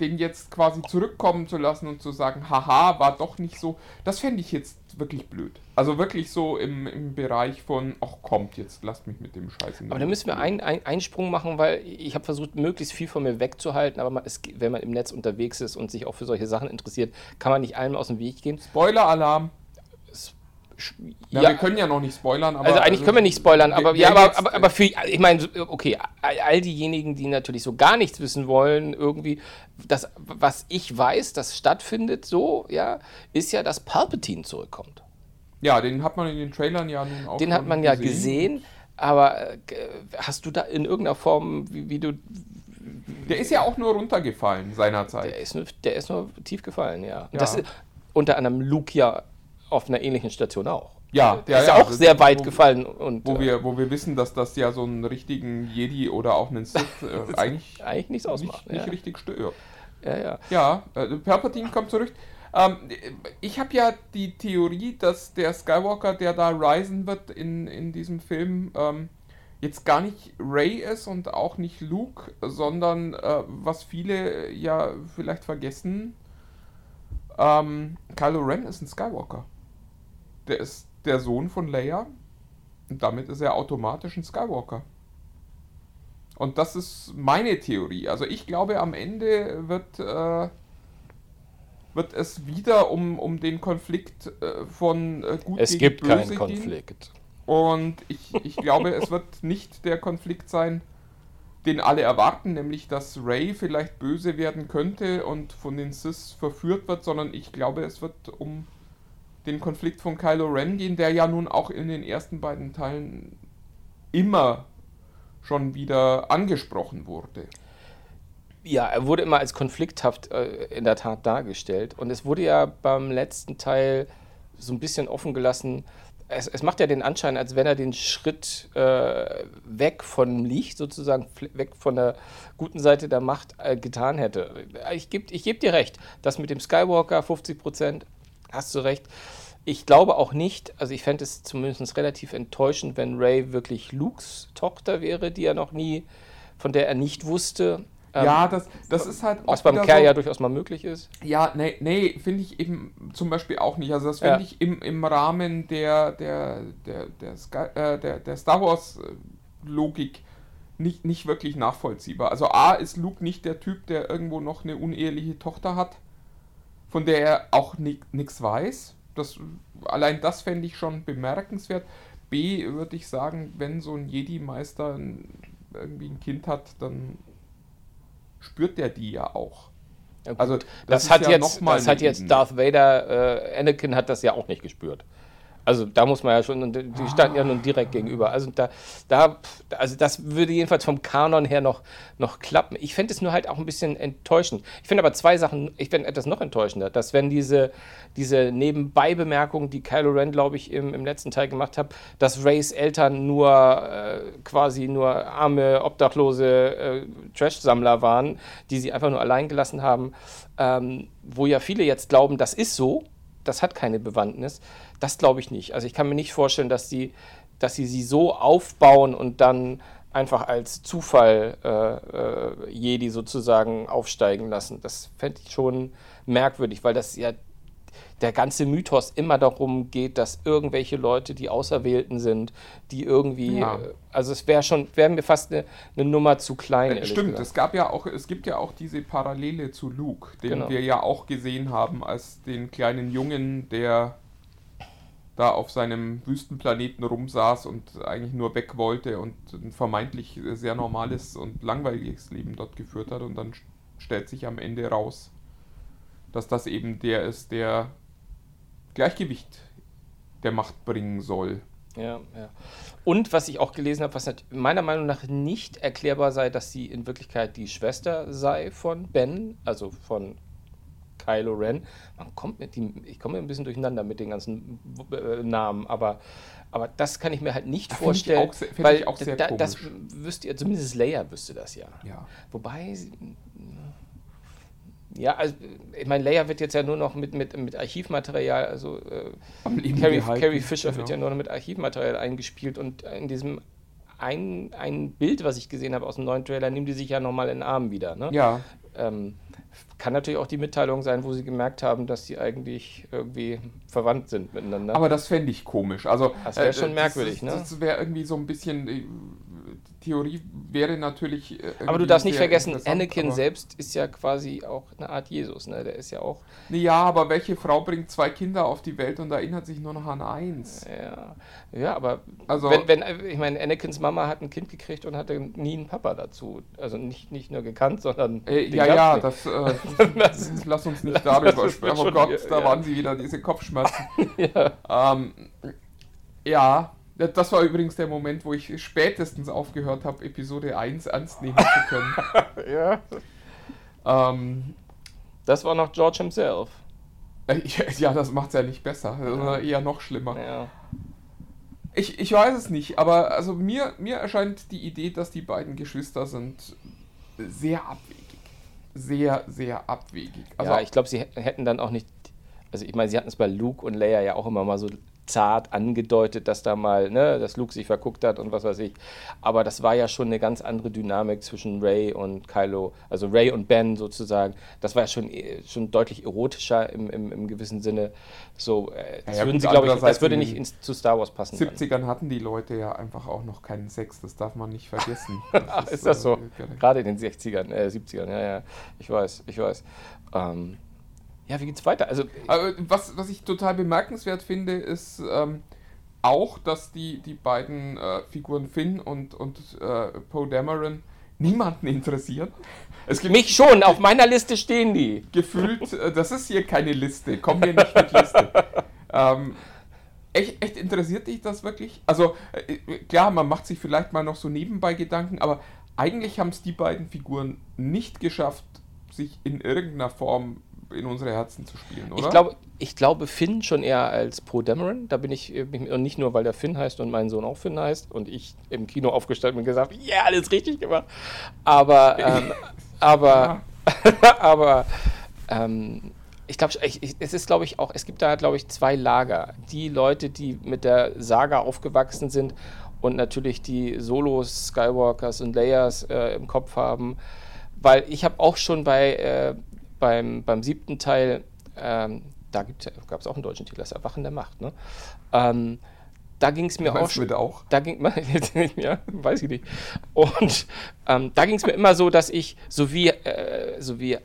den jetzt quasi zurückkommen zu lassen und zu sagen, haha, war doch nicht so, das fände ich jetzt wirklich blöd. Also wirklich so im, im Bereich von, ach kommt, jetzt lasst mich mit dem Scheiß in Aber da müssen wir einen ein Sprung machen, weil ich habe versucht, möglichst viel von mir wegzuhalten, aber man, es, wenn man im Netz unterwegs ist und sich auch für solche Sachen interessiert, kann man nicht allem aus dem Weg gehen. Spoiler-Alarm. Ja, ja, wir können ja noch nicht spoilern, aber. Also eigentlich also, können wir nicht spoilern, aber, ja, aber, aber, aber, für, ich meine, okay, all diejenigen, die natürlich so gar nichts wissen wollen, irgendwie, das, was ich weiß, das stattfindet so, ja, ist ja, dass Palpatine zurückkommt. Ja, den hat man in den Trailern ja nun auch. Den hat man gesehen. ja gesehen, aber äh, hast du da in irgendeiner Form, wie, wie, du. Der ist ja auch nur runtergefallen seinerzeit. Der ist nur, der ist nur tief gefallen, ja. ja. Das ist unter anderem Luke ja auf einer ähnlichen Station auch. Ja, der ist ja, auch sehr weit wo, gefallen. Und, wo, wir, wo wir wissen, dass das ja so einen richtigen Jedi oder auch einen Sith äh, eigentlich, eigentlich nichts ausmacht. Nicht, nicht richtig stört. Ja, ja. Ja, äh, Palpatine kommt zurück. Ähm, ich habe ja die Theorie, dass der Skywalker, der da reisen wird in, in diesem Film, ähm, jetzt gar nicht Ray ist und auch nicht Luke, sondern äh, was viele ja vielleicht vergessen, ähm, Kylo Ren ist ein Skywalker. Der ist der Sohn von Leia und damit ist er automatisch ein Skywalker. Und das ist meine Theorie. Also ich glaube, am Ende wird, äh, wird es wieder um, um den Konflikt äh, von äh, gut es gegen Böse Es gibt keinen Konflikt. Und ich, ich glaube, es wird nicht der Konflikt sein, den alle erwarten, nämlich dass Ray vielleicht böse werden könnte und von den Sith verführt wird, sondern ich glaube, es wird um den Konflikt von Kylo Ren gehen, der ja nun auch in den ersten beiden Teilen immer schon wieder angesprochen wurde. Ja, er wurde immer als konflikthaft äh, in der Tat dargestellt. Und es wurde ja beim letzten Teil so ein bisschen offen gelassen, es, es, macht ja den Anschein, als wenn er den Schritt äh, weg von Licht, sozusagen weg von der guten Seite der Macht äh, getan hätte. Ich gebe ich geb dir recht, das mit dem Skywalker 50 Prozent, hast du recht. Ich glaube auch nicht, also ich fände es zumindest relativ enttäuschend, wenn Ray wirklich Lukes Tochter wäre, die er noch nie, von der er nicht wusste. Ähm, ja, das, das ist halt auch. Was beim Kerl so, ja durchaus mal möglich ist. Ja, nee, nee finde ich eben zum Beispiel auch nicht. Also, das finde ja. ich im, im Rahmen der, der, der, der, Sky, äh, der, der Star Wars-Logik nicht, nicht wirklich nachvollziehbar. Also, A ist Luke nicht der Typ, der irgendwo noch eine uneheliche Tochter hat. Von der er auch nichts weiß. Das, allein das fände ich schon bemerkenswert. B würde ich sagen, wenn so ein Jedi-Meister irgendwie ein Kind hat, dann spürt der die ja auch. Ja, also das, das hat ja jetzt, das hat jetzt Darth Vader, äh, Anakin hat das ja auch nicht gespürt. Also da muss man ja schon, die standen ja nun direkt gegenüber. Also da, da, also das würde jedenfalls vom Kanon her noch, noch klappen. Ich fände es nur halt auch ein bisschen enttäuschend. Ich finde aber zwei Sachen, ich finde etwas noch enttäuschender, dass wenn diese, diese Nebenbei-Bemerkung, die Kylo Ren, glaube ich, im, im letzten Teil gemacht hat, dass Rays Eltern nur äh, quasi nur arme, obdachlose äh, Trash-Sammler waren, die sie einfach nur allein gelassen haben, ähm, wo ja viele jetzt glauben, das ist so, das hat keine Bewandtnis. Das glaube ich nicht. Also ich kann mir nicht vorstellen, dass sie, dass sie sie so aufbauen und dann einfach als Zufall äh, äh, Jedi sozusagen aufsteigen lassen. Das fände ich schon merkwürdig, weil das ja der ganze Mythos immer darum geht, dass irgendwelche Leute die Auserwählten sind, die irgendwie, ja. Äh, also es wäre schon, wäre mir fast eine, eine, Nummer zu klein. Äh, stimmt, gesagt. es gab ja auch, es gibt ja auch diese Parallele zu Luke, den genau. wir ja auch gesehen haben als den kleinen Jungen, der da auf seinem Wüstenplaneten rumsaß und eigentlich nur weg wollte und ein vermeintlich sehr normales und langweiliges Leben dort geführt hat und dann stellt sich am Ende raus, dass das eben der ist, der Gleichgewicht der Macht bringen soll. Ja, ja. Und was ich auch gelesen habe, was meiner Meinung nach nicht erklärbar sei, dass sie in Wirklichkeit die Schwester sei von Ben, also von Kylo Ren. Man kommt mit die, ich komme ein bisschen durcheinander mit den ganzen äh, Namen, aber, aber das kann ich mir halt nicht vorstellen, ich auch, weil ich auch sehr da, das wüsste ihr, zumindest Leia wüsste das ja. ja. Wobei ja, also ich meine, Leia wird jetzt ja nur noch mit, mit, mit Archivmaterial, also äh, Carrie, Carrie, Fisher genau. wird ja nur noch mit Archivmaterial eingespielt und in diesem ein, ein Bild, was ich gesehen habe aus dem neuen Trailer, nimmt die sich ja nochmal in den Arm wieder. Ne? Ja. Ähm, kann natürlich auch die Mitteilung sein, wo sie gemerkt haben, dass sie eigentlich irgendwie verwandt sind miteinander. Aber das fände ich komisch. Also, das wäre äh, schon merkwürdig, das, ne? Das wäre irgendwie so ein bisschen äh, Theorie wäre natürlich. Äh, aber du darfst nicht vergessen, Anakin selbst ist ja quasi auch eine Art Jesus, ne? Der ist ja auch. Ja, aber welche Frau bringt zwei Kinder auf die Welt und erinnert sich nur noch an eins? Ja, ja aber also, wenn, wenn, ich meine, Anakins Mama hat ein Kind gekriegt und hatte nie einen Papa dazu. Also nicht, nicht nur gekannt, sondern. Äh, ja, ja, das, äh, das, lass uns nicht darüber sprechen. Oh Gott, da ja. waren sie wieder, diese Kopfschmerzen. ja. Ähm, ja, das war übrigens der Moment, wo ich spätestens aufgehört habe, Episode 1 ernst nehmen zu können. ja. Ähm, das war noch George himself. Äh, ja, das macht es ja nicht besser, sondern eher noch schlimmer. Ja. Ich, ich weiß es nicht, aber also mir, mir erscheint die Idee, dass die beiden Geschwister sind, sehr abwegig. Sehr, sehr abwegig. Also ja, ich glaube, sie hätten dann auch nicht. Also ich meine, sie hatten es bei Luke und Leia ja auch immer mal so zart angedeutet, dass da mal, ne, dass Luke sich verguckt hat und was weiß ich. Aber das war ja schon eine ganz andere Dynamik zwischen Ray und Kylo, also Ray und Ben sozusagen. Das war ja schon, äh, schon deutlich erotischer im, im, im gewissen Sinne. So, äh, das, ja, würden sie, ich, das würde nicht ins, zu Star Wars passen. In den 70ern hatten die Leute ja einfach auch noch keinen Sex, das darf man nicht vergessen. Ach, ist, ist, das so? Äh, Gerade in den 60ern, äh, 70ern, ja, ja. Ich weiß, ich weiß. Ähm, ja, wie geht's weiter? Also, was, was ich total bemerkenswert finde, ist ähm, auch, dass die, die beiden äh, Figuren Finn und, und äh, Poe Dameron niemanden interessieren. Es gibt Mich schon, auf meiner Liste stehen die. Gefühlt, äh, das ist hier keine Liste, komm hier nicht mit Liste. ähm, echt, echt interessiert dich das wirklich? Also, äh, klar, man macht sich vielleicht mal noch so nebenbei Gedanken, aber eigentlich haben es die beiden Figuren nicht geschafft, sich in irgendeiner Form in unsere Herzen zu spielen, oder? Ich glaube, ich glaube Finn schon eher als Pro Dameron. Da bin ich, und nicht nur, weil der Finn heißt und mein Sohn auch Finn heißt und ich im Kino aufgestellt bin und gesagt, ja, yeah, alles richtig gemacht. Aber, ähm, aber, aber, ähm, ich glaube, es ist, glaube ich, auch, es gibt da, glaube ich, zwei Lager. Die Leute, die mit der Saga aufgewachsen sind und natürlich die Solos, Skywalkers und Layers äh, im Kopf haben. Weil ich habe auch schon bei äh, beim, beim siebten Teil, ähm, da gab es auch einen deutschen Titel, das Erwachen der Macht. Ne? Ähm, da ging es mir Meinst auch auch? Da ging ja, weiß ich nicht. Und ähm, da ging es mir immer so, dass ich, so wie, äh, so wie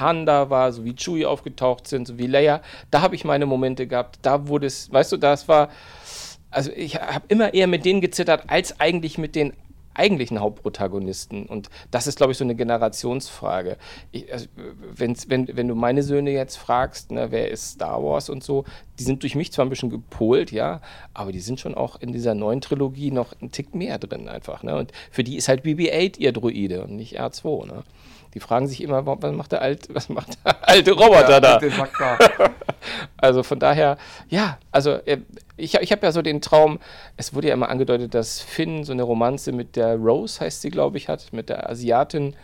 Han da war, so wie Chewie aufgetaucht sind, so wie Leia, da habe ich meine Momente gehabt. Da wurde es, weißt du, das war, also ich habe immer eher mit denen gezittert, als eigentlich mit den eigentlichen Hauptprotagonisten. Und das ist, glaube ich, so eine Generationsfrage. Ich, also, wenn, wenn du meine Söhne jetzt fragst, ne, wer ist Star Wars und so, die sind durch mich zwar ein bisschen gepolt, ja, aber die sind schon auch in dieser neuen Trilogie noch einen Tick mehr drin einfach. Ne? Und für die ist halt BB-8 ihr Druide und nicht R2. Ne? Die fragen sich immer, was macht der, alt, was macht der alte Roboter ja, da? also von daher, ja, also äh, ich, ich habe ja so den Traum, es wurde ja immer angedeutet, dass Finn so eine Romanze mit der Rose, heißt sie, glaube ich, hat, mit der Asiatin.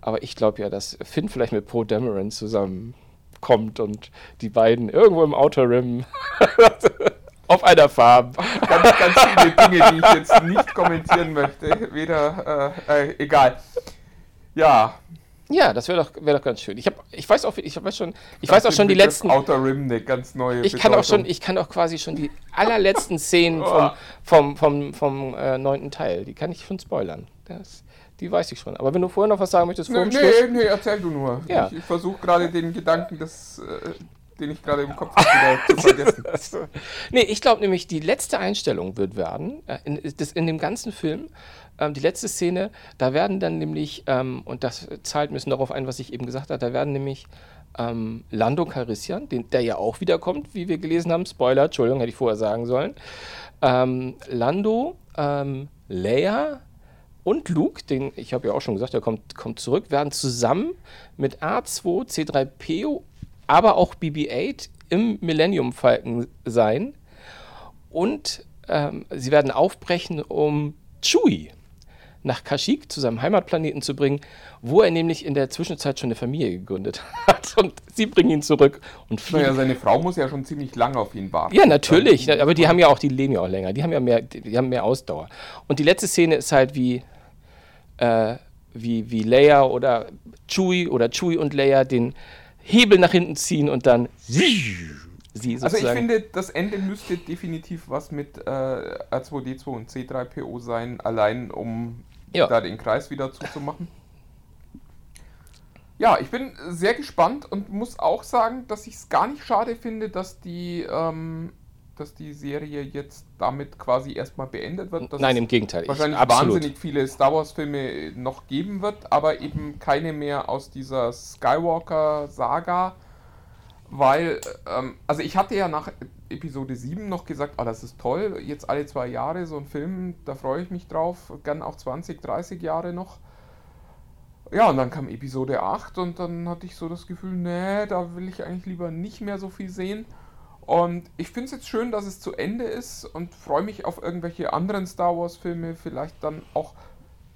Aber ich glaube ja, dass Finn vielleicht mit Poe Dameron zusammenkommt und die beiden irgendwo im Outer Rim auf einer Farm. Ganz, ganz viele Dinge, die ich jetzt nicht kommentieren möchte. Weder, äh, äh, egal. Ja, ja, das wäre doch, wär doch ganz schön. Ich, hab, ich weiß auch, ich weiß schon, ich weiß auch schon die letzten. Outer Rim, eine ganz neue. Ich kann auch schon, ich kann auch quasi schon die allerletzten Szenen vom, vom, vom, vom äh, neunten Teil, die kann ich schon spoilern. Das, die weiß ich schon. Aber wenn du vorher noch was sagen möchtest, vor nee, dem Schluss. Nee, nee, erzähl du nur. Ja. Ich, ich versuche gerade den Gedanken des. Äh, den ich gerade im Kopf habe, zu vergessen. nee, ich glaube nämlich, die letzte Einstellung wird werden, äh, in, das, in dem ganzen Film, ähm, die letzte Szene, da werden dann nämlich, ähm, und das zahlt ein bisschen darauf ein, was ich eben gesagt habe, da werden nämlich ähm, Lando Carissian, den, der ja auch wiederkommt, wie wir gelesen haben, Spoiler, Entschuldigung, hätte ich vorher sagen sollen, ähm, Lando, ähm, Leia, und Luke, den ich habe ja auch schon gesagt, der kommt, kommt zurück, werden zusammen mit A2, C3PO, aber auch BB-8 im Millennium Falcon sein. Und ähm, sie werden aufbrechen, um Chewie nach Kashyyyk zu seinem Heimatplaneten zu bringen, wo er nämlich in der Zwischenzeit schon eine Familie gegründet hat. Und sie bringen ihn zurück und fliegen. Naja, seine Frau muss ja schon ziemlich lange auf ihn warten. Ja, natürlich. Aber die haben ja auch, die leben ja auch länger. Die haben ja mehr, die haben mehr Ausdauer. Und die letzte Szene ist halt wie, äh, wie, wie Leia oder Chewie oder Chewie und Leia den Hebel nach hinten ziehen und dann sie Also ich finde, das Ende müsste definitiv was mit äh, R2D2 und C3PO sein, allein um ja. da den Kreis wieder zuzumachen. Ja, ich bin sehr gespannt und muss auch sagen, dass ich es gar nicht schade finde, dass die, ähm, dass die Serie jetzt damit quasi erstmal beendet wird. Nein, im Gegenteil. Wahrscheinlich ich, wahnsinnig viele Star Wars-Filme noch geben wird, aber eben keine mehr aus dieser Skywalker-Saga. Weil, ähm, also ich hatte ja nach Episode 7 noch gesagt, ah, das ist toll, jetzt alle zwei Jahre so ein Film, da freue ich mich drauf, gern auch 20, 30 Jahre noch. Ja, und dann kam Episode 8 und dann hatte ich so das Gefühl, nee, da will ich eigentlich lieber nicht mehr so viel sehen. Und ich finde es jetzt schön, dass es zu Ende ist und freue mich auf irgendwelche anderen Star Wars-Filme, vielleicht dann auch,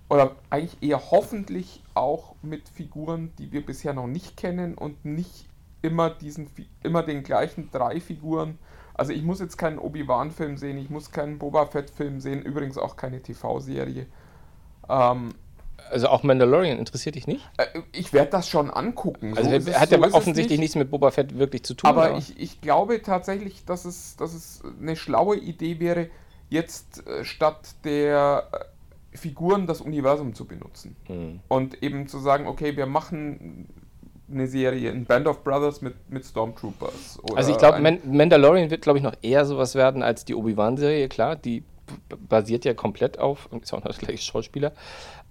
oder eigentlich eher hoffentlich auch mit Figuren, die wir bisher noch nicht kennen und nicht immer, diesen, immer den gleichen drei Figuren. Also ich muss jetzt keinen Obi-Wan-Film sehen, ich muss keinen Boba Fett-Film sehen, übrigens auch keine TV-Serie. Ähm, also auch Mandalorian interessiert dich nicht? Äh, ich werde das schon angucken. Also so hat so ja offensichtlich nicht. nichts mit Boba Fett wirklich zu tun. Aber ich, ich, glaube tatsächlich, dass es, dass es eine schlaue Idee wäre, jetzt äh, statt der äh, Figuren das Universum zu benutzen. Hm. Und eben zu sagen, okay, wir machen eine Serie, ein Band of Brothers mit, mit Stormtroopers. also ich glaube, Man Mandalorian wird, glaube ich, noch eher sowas werden als die Obi-Wan-Serie, klar, die basiert ja komplett auf, ist auch noch das gleiche Schauspieler.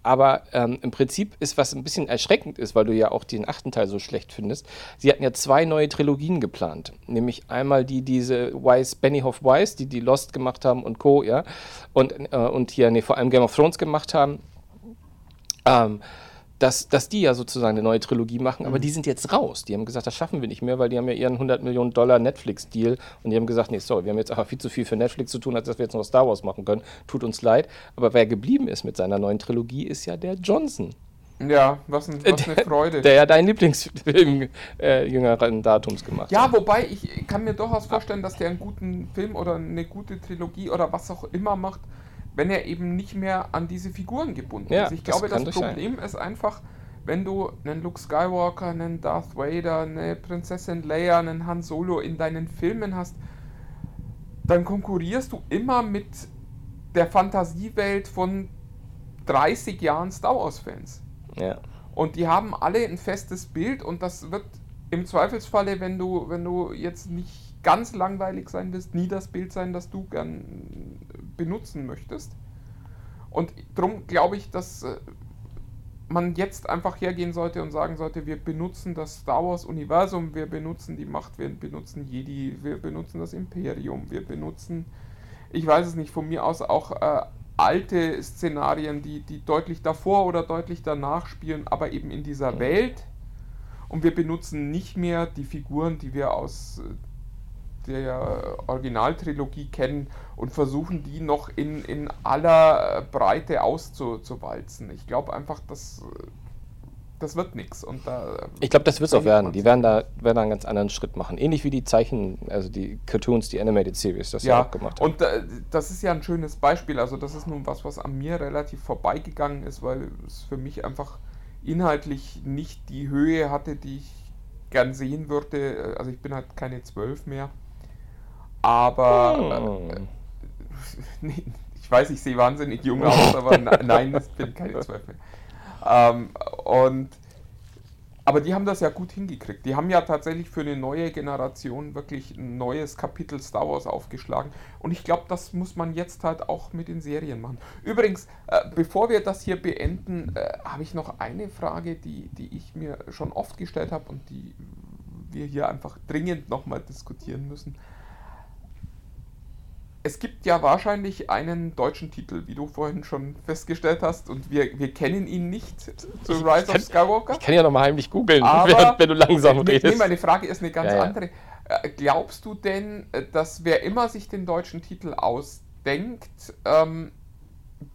Aber ähm, im Prinzip ist, was ein bisschen erschreckend ist, weil du ja auch den achten Teil so schlecht findest, sie hatten ja zwei neue Trilogien geplant. Nämlich einmal die, diese Wise, Benioff Wise, die die Lost gemacht haben und Co., ja, und, äh, und hier, nee, vor allem Game of Thrones gemacht haben. Ähm, dass, dass die ja sozusagen eine neue Trilogie machen, aber mhm. die sind jetzt raus. Die haben gesagt, das schaffen wir nicht mehr, weil die haben ja ihren 100 Millionen Dollar Netflix-Deal und die haben gesagt, nee, sorry, wir haben jetzt aber viel zu viel für Netflix zu tun, als dass wir jetzt noch Star Wars machen können. Tut uns leid. Aber wer geblieben ist mit seiner neuen Trilogie, ist ja der Johnson. Ja, was, ein, was eine Freude. Der, ja deinen Lieblingsfilm äh, jüngeren Datums gemacht ja, hat. Ja, wobei ich kann mir durchaus vorstellen, dass der einen guten Film oder eine gute Trilogie oder was auch immer macht, wenn er eben nicht mehr an diese Figuren gebunden ja, ist. Ich das glaube, das Problem sein. ist einfach, wenn du einen Luke Skywalker, einen Darth Vader, eine Prinzessin Leia, einen Han Solo in deinen Filmen hast, dann konkurrierst du immer mit der Fantasiewelt von 30 Jahren Star Wars-Fans. Ja. Und die haben alle ein festes Bild und das wird im Zweifelsfalle, wenn du, wenn du jetzt nicht ganz langweilig sein willst, nie das Bild sein, das du gern benutzen möchtest. Und darum glaube ich, dass äh, man jetzt einfach hergehen sollte und sagen sollte, wir benutzen das Star Wars-Universum, wir benutzen die Macht, wir benutzen Jedi, wir benutzen das Imperium, wir benutzen, ich weiß es nicht, von mir aus auch äh, alte Szenarien, die, die deutlich davor oder deutlich danach spielen, aber eben in dieser Welt. Und wir benutzen nicht mehr die Figuren, die wir aus äh, der Originaltrilogie kennen und versuchen die noch in, in aller Breite auszuwalzen. Ich glaube einfach, dass das wird nichts. da, ich glaube, das wird es auch werden. Die werden da, werden da einen ganz anderen Schritt machen. Ähnlich wie die Zeichen, also die Cartoons, die Animated Series, das ja, ja auch gemacht haben. Und äh, das ist ja ein schönes Beispiel. Also das ist nun was, was an mir relativ vorbeigegangen ist, weil es für mich einfach inhaltlich nicht die Höhe hatte, die ich gern sehen würde. Also ich bin halt keine zwölf mehr. Aber oh. äh, ich weiß, ich sehe wahnsinnig jung aus, aber nein, ich bin keine zwölf mehr. Ähm, und aber die haben das ja gut hingekriegt. Die haben ja tatsächlich für eine neue Generation wirklich ein neues Kapitel Star Wars aufgeschlagen. Und ich glaube, das muss man jetzt halt auch mit den Serien machen. Übrigens, äh, bevor wir das hier beenden, äh, habe ich noch eine Frage, die, die ich mir schon oft gestellt habe und die wir hier einfach dringend nochmal diskutieren müssen es gibt ja wahrscheinlich einen deutschen Titel, wie du vorhin schon festgestellt hast, und wir, wir kennen ihn nicht zu ich, Rise ich kann, of Skywalker. Ich kann ja nochmal heimlich googeln, wenn du langsam redest. Nee, meine Frage ist eine ganz ja, ja. andere. Äh, glaubst du denn, äh, dass wer immer sich den deutschen Titel ausdenkt, ähm,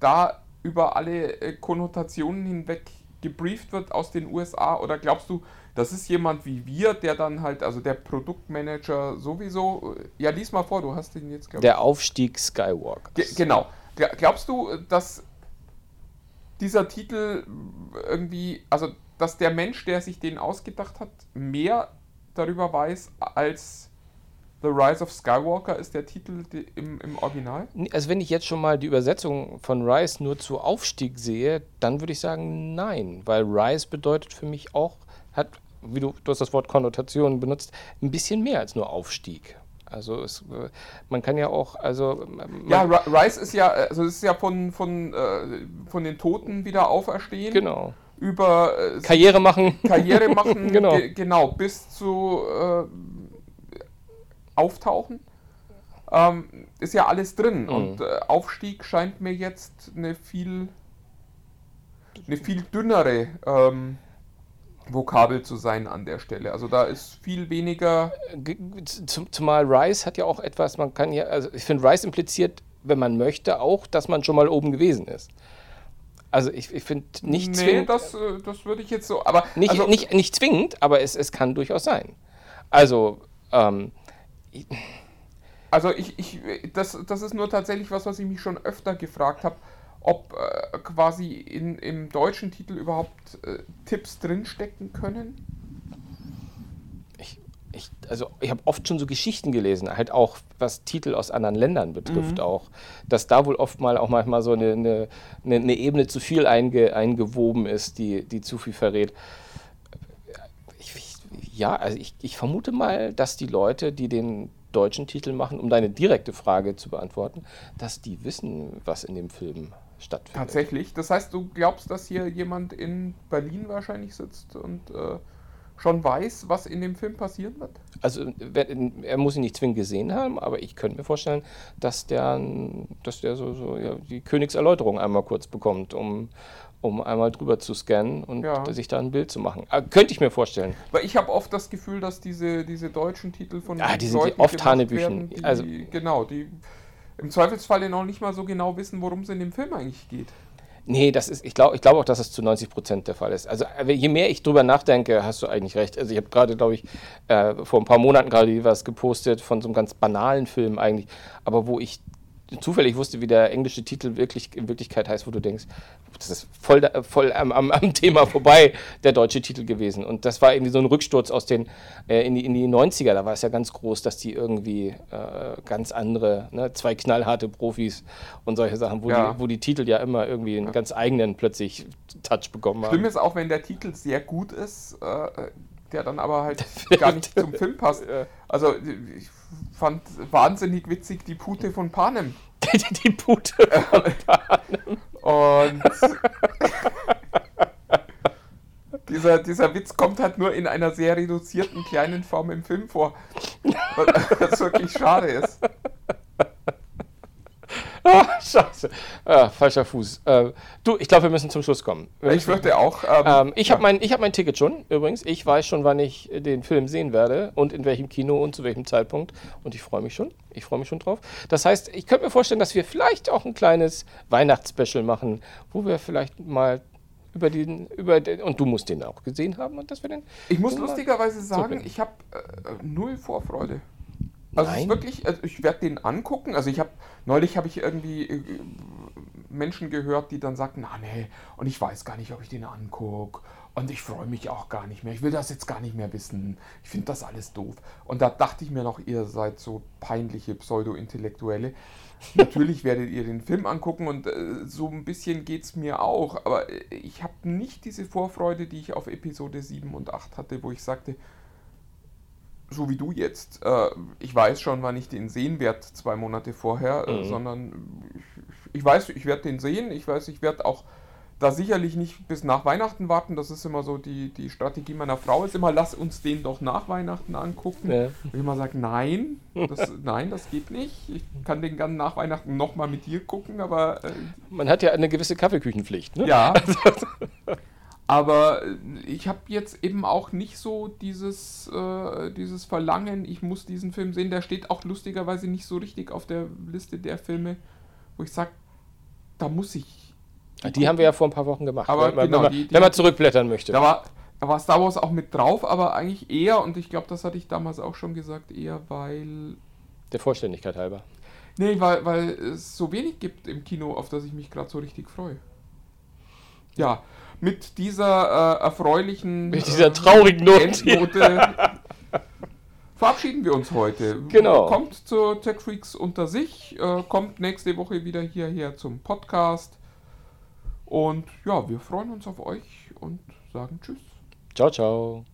da über alle äh, Konnotationen hinweg gebrieft wird aus den USA? Oder glaubst du, das ist jemand wie wir, der dann halt, also der Produktmanager sowieso. Ja, lies mal vor, du hast ihn jetzt, glaube Der Aufstieg Skywalker. Ge genau. Glaubst du, dass dieser Titel irgendwie, also dass der Mensch, der sich den ausgedacht hat, mehr darüber weiß als The Rise of Skywalker ist der Titel im, im Original? Also wenn ich jetzt schon mal die Übersetzung von Rise nur zu Aufstieg sehe, dann würde ich sagen nein, weil Rise bedeutet für mich auch hat, wie du, du hast das Wort Konnotation benutzt, ein bisschen mehr als nur Aufstieg. Also es, äh, man kann ja auch, also ja, Rice ist ja, also es ist ja von von äh, von den Toten wieder auferstehen. Genau. Über äh, Karriere machen. Karriere machen. genau. Ge genau. Bis zu äh, Auftauchen. Ähm, ist ja alles drin. Mhm. Und äh, Aufstieg scheint mir jetzt eine viel eine viel dünnere ähm, Vokabel zu sein an der Stelle. Also da ist viel weniger. Zumal Rice hat ja auch etwas, man kann ja, also ich finde, Rice impliziert, wenn man möchte, auch, dass man schon mal oben gewesen ist. Also ich, ich finde nicht nee, zwingend. Das, äh, das würde ich jetzt so. Aber nicht, also, nicht, nicht zwingend, aber es, es kann durchaus sein. Also, ähm, also ich, ich, das, das ist nur tatsächlich was, was ich mich schon öfter gefragt habe ob äh, quasi in, im deutschen Titel überhaupt äh, Tipps drinstecken können? Ich, ich, also ich habe oft schon so Geschichten gelesen, halt auch was Titel aus anderen Ländern betrifft mhm. auch, dass da wohl oft mal auch manchmal so eine, eine, eine Ebene zu viel einge, eingewoben ist, die, die zu viel verrät. Ich, ja, also ich, ich vermute mal, dass die Leute, die den deutschen Titel machen, um deine direkte Frage zu beantworten, dass die wissen, was in dem Film stattfindet. Tatsächlich. Das heißt, du glaubst, dass hier jemand in Berlin wahrscheinlich sitzt und äh, schon weiß, was in dem Film passieren wird? Also er muss ihn nicht zwingend gesehen haben, aber ich könnte mir vorstellen, dass der, dass der so, so ja, die Königserläuterung einmal kurz bekommt, um, um einmal drüber zu scannen und ja. sich da ein Bild zu machen. Aber äh, könnte ich mir vorstellen. Weil ich habe oft das Gefühl, dass diese, diese deutschen Titel von ah, die sind Leuten oft Hanebüchen. Die, also, genau, die im Zweifelsfall noch nicht mal so genau wissen, worum es in dem Film eigentlich geht. Nee, das ist, ich glaube ich glaub auch, dass das zu 90 Prozent der Fall ist. Also äh, je mehr ich drüber nachdenke, hast du eigentlich recht. Also ich habe gerade, glaube ich, äh, vor ein paar Monaten gerade was gepostet von so einem ganz banalen Film eigentlich, aber wo ich zufällig wusste, wie der englische Titel wirklich in Wirklichkeit heißt, wo du denkst, das ist voll, voll am, am, am, Thema vorbei, der deutsche Titel gewesen. Und das war irgendwie so ein Rücksturz aus den, äh, in, die, in die 90er, da war es ja ganz groß, dass die irgendwie äh, ganz andere, ne, zwei knallharte Profis und solche Sachen, wo, Ja. die, wo die Titel ja immer irgendwie einen ganz eigenen plötzlich Touch bekommen haben. Schlimm ist auch, wenn der Titel sehr gut ist, äh, der dann aber halt gar nicht zum Film passt. Also ich fand wahnsinnig witzig die Pute von Panem. die, die Pute. Und dieser, dieser Witz kommt halt nur in einer sehr reduzierten kleinen Form im Film vor. Was wirklich schade ist. Ah, Scheiße. Ah, falscher Fuß. Äh, du, ich glaube, wir müssen zum Schluss kommen. Ich würde auch. Ähm, Ähm, ich ja. habe mein, ich hab mein Ticket schon, übrigens. Ich weiß schon, wann ich den Film sehen werde und in welchem Kino und zu welchem Zeitpunkt. Und ich freue mich schon. Ich freue mich schon drauf. Das heißt, ich könnte mir vorstellen, dass wir vielleicht auch ein kleines Weihnachtsspecial machen, wo wir vielleicht mal über den, über den, und du musst den auch gesehen haben und dass wir den. Ich muss so lustigerweise sagen, bin. ich habe äh, null Vorfreude. Also Nein? wirklich, also ich werde den angucken. Also ich habe neulich habe ich irgendwie äh, Menschen gehört, die dann sagten, na nee, und ich weiß gar nicht, ob ich den angucke. Und ich freue mich auch gar nicht mehr. Ich will das jetzt gar nicht mehr wissen. Ich finde das alles doof. Und da dachte ich mir noch, ihr seid so peinliche Pseudo-Intellektuelle. Natürlich werdet ihr den Film angucken und äh, so ein bisschen geht es mir auch. Aber äh, ich habe nicht diese Vorfreude, die ich auf Episode 7 und 8 hatte, wo ich sagte, so wie du jetzt, äh, ich weiß schon, wann ich den sehen werde, zwei Monate vorher, äh, Mhm. sondern ich, ich weiß, ich werde den sehen. Ich weiß, ich werde auch da sicherlich nicht bis nach Weihnachten warten. Das ist immer so die, die Strategie meiner Frau, ist immer, lass uns den doch nach Weihnachten angucken. Ja. Und ich immer sage, nein, das, nein, das geht nicht. Ich kann den dann nach Weihnachten nochmal mit dir gucken, aber äh, Man hat ja eine gewisse Kaffeeküchenpflicht, ne? ja. Aber äh, ich habe jetzt eben auch nicht so dieses, äh, dieses Verlangen, ich muss diesen Film sehen. Der steht auch lustigerweise nicht so richtig auf der Liste der Filme, wo ich sage, da muss ich. Die haben wir ja vor ein paar Wochen gemacht. Aber wenn man, genau, wenn man, die- die- wenn man zurückblättern möchte. Da war, da war Star Wars auch mit drauf, aber eigentlich eher, und ich glaube, das hatte ich damals auch schon gesagt, eher weil. Der Vollständigkeit halber. Nee, weil, weil es so wenig gibt im Kino, auf das ich mich gerade so richtig freue. Ja, mit dieser äh, erfreulichen. Mit dieser äh, traurigen Note. Endnote verabschieden wir uns heute. Genau. Kommt zu Tech Freaks unter sich, äh, kommt nächste Woche wieder hierher zum Podcast. Und ja, wir freuen uns auf euch und sagen Tschüss. Ciao, ciao.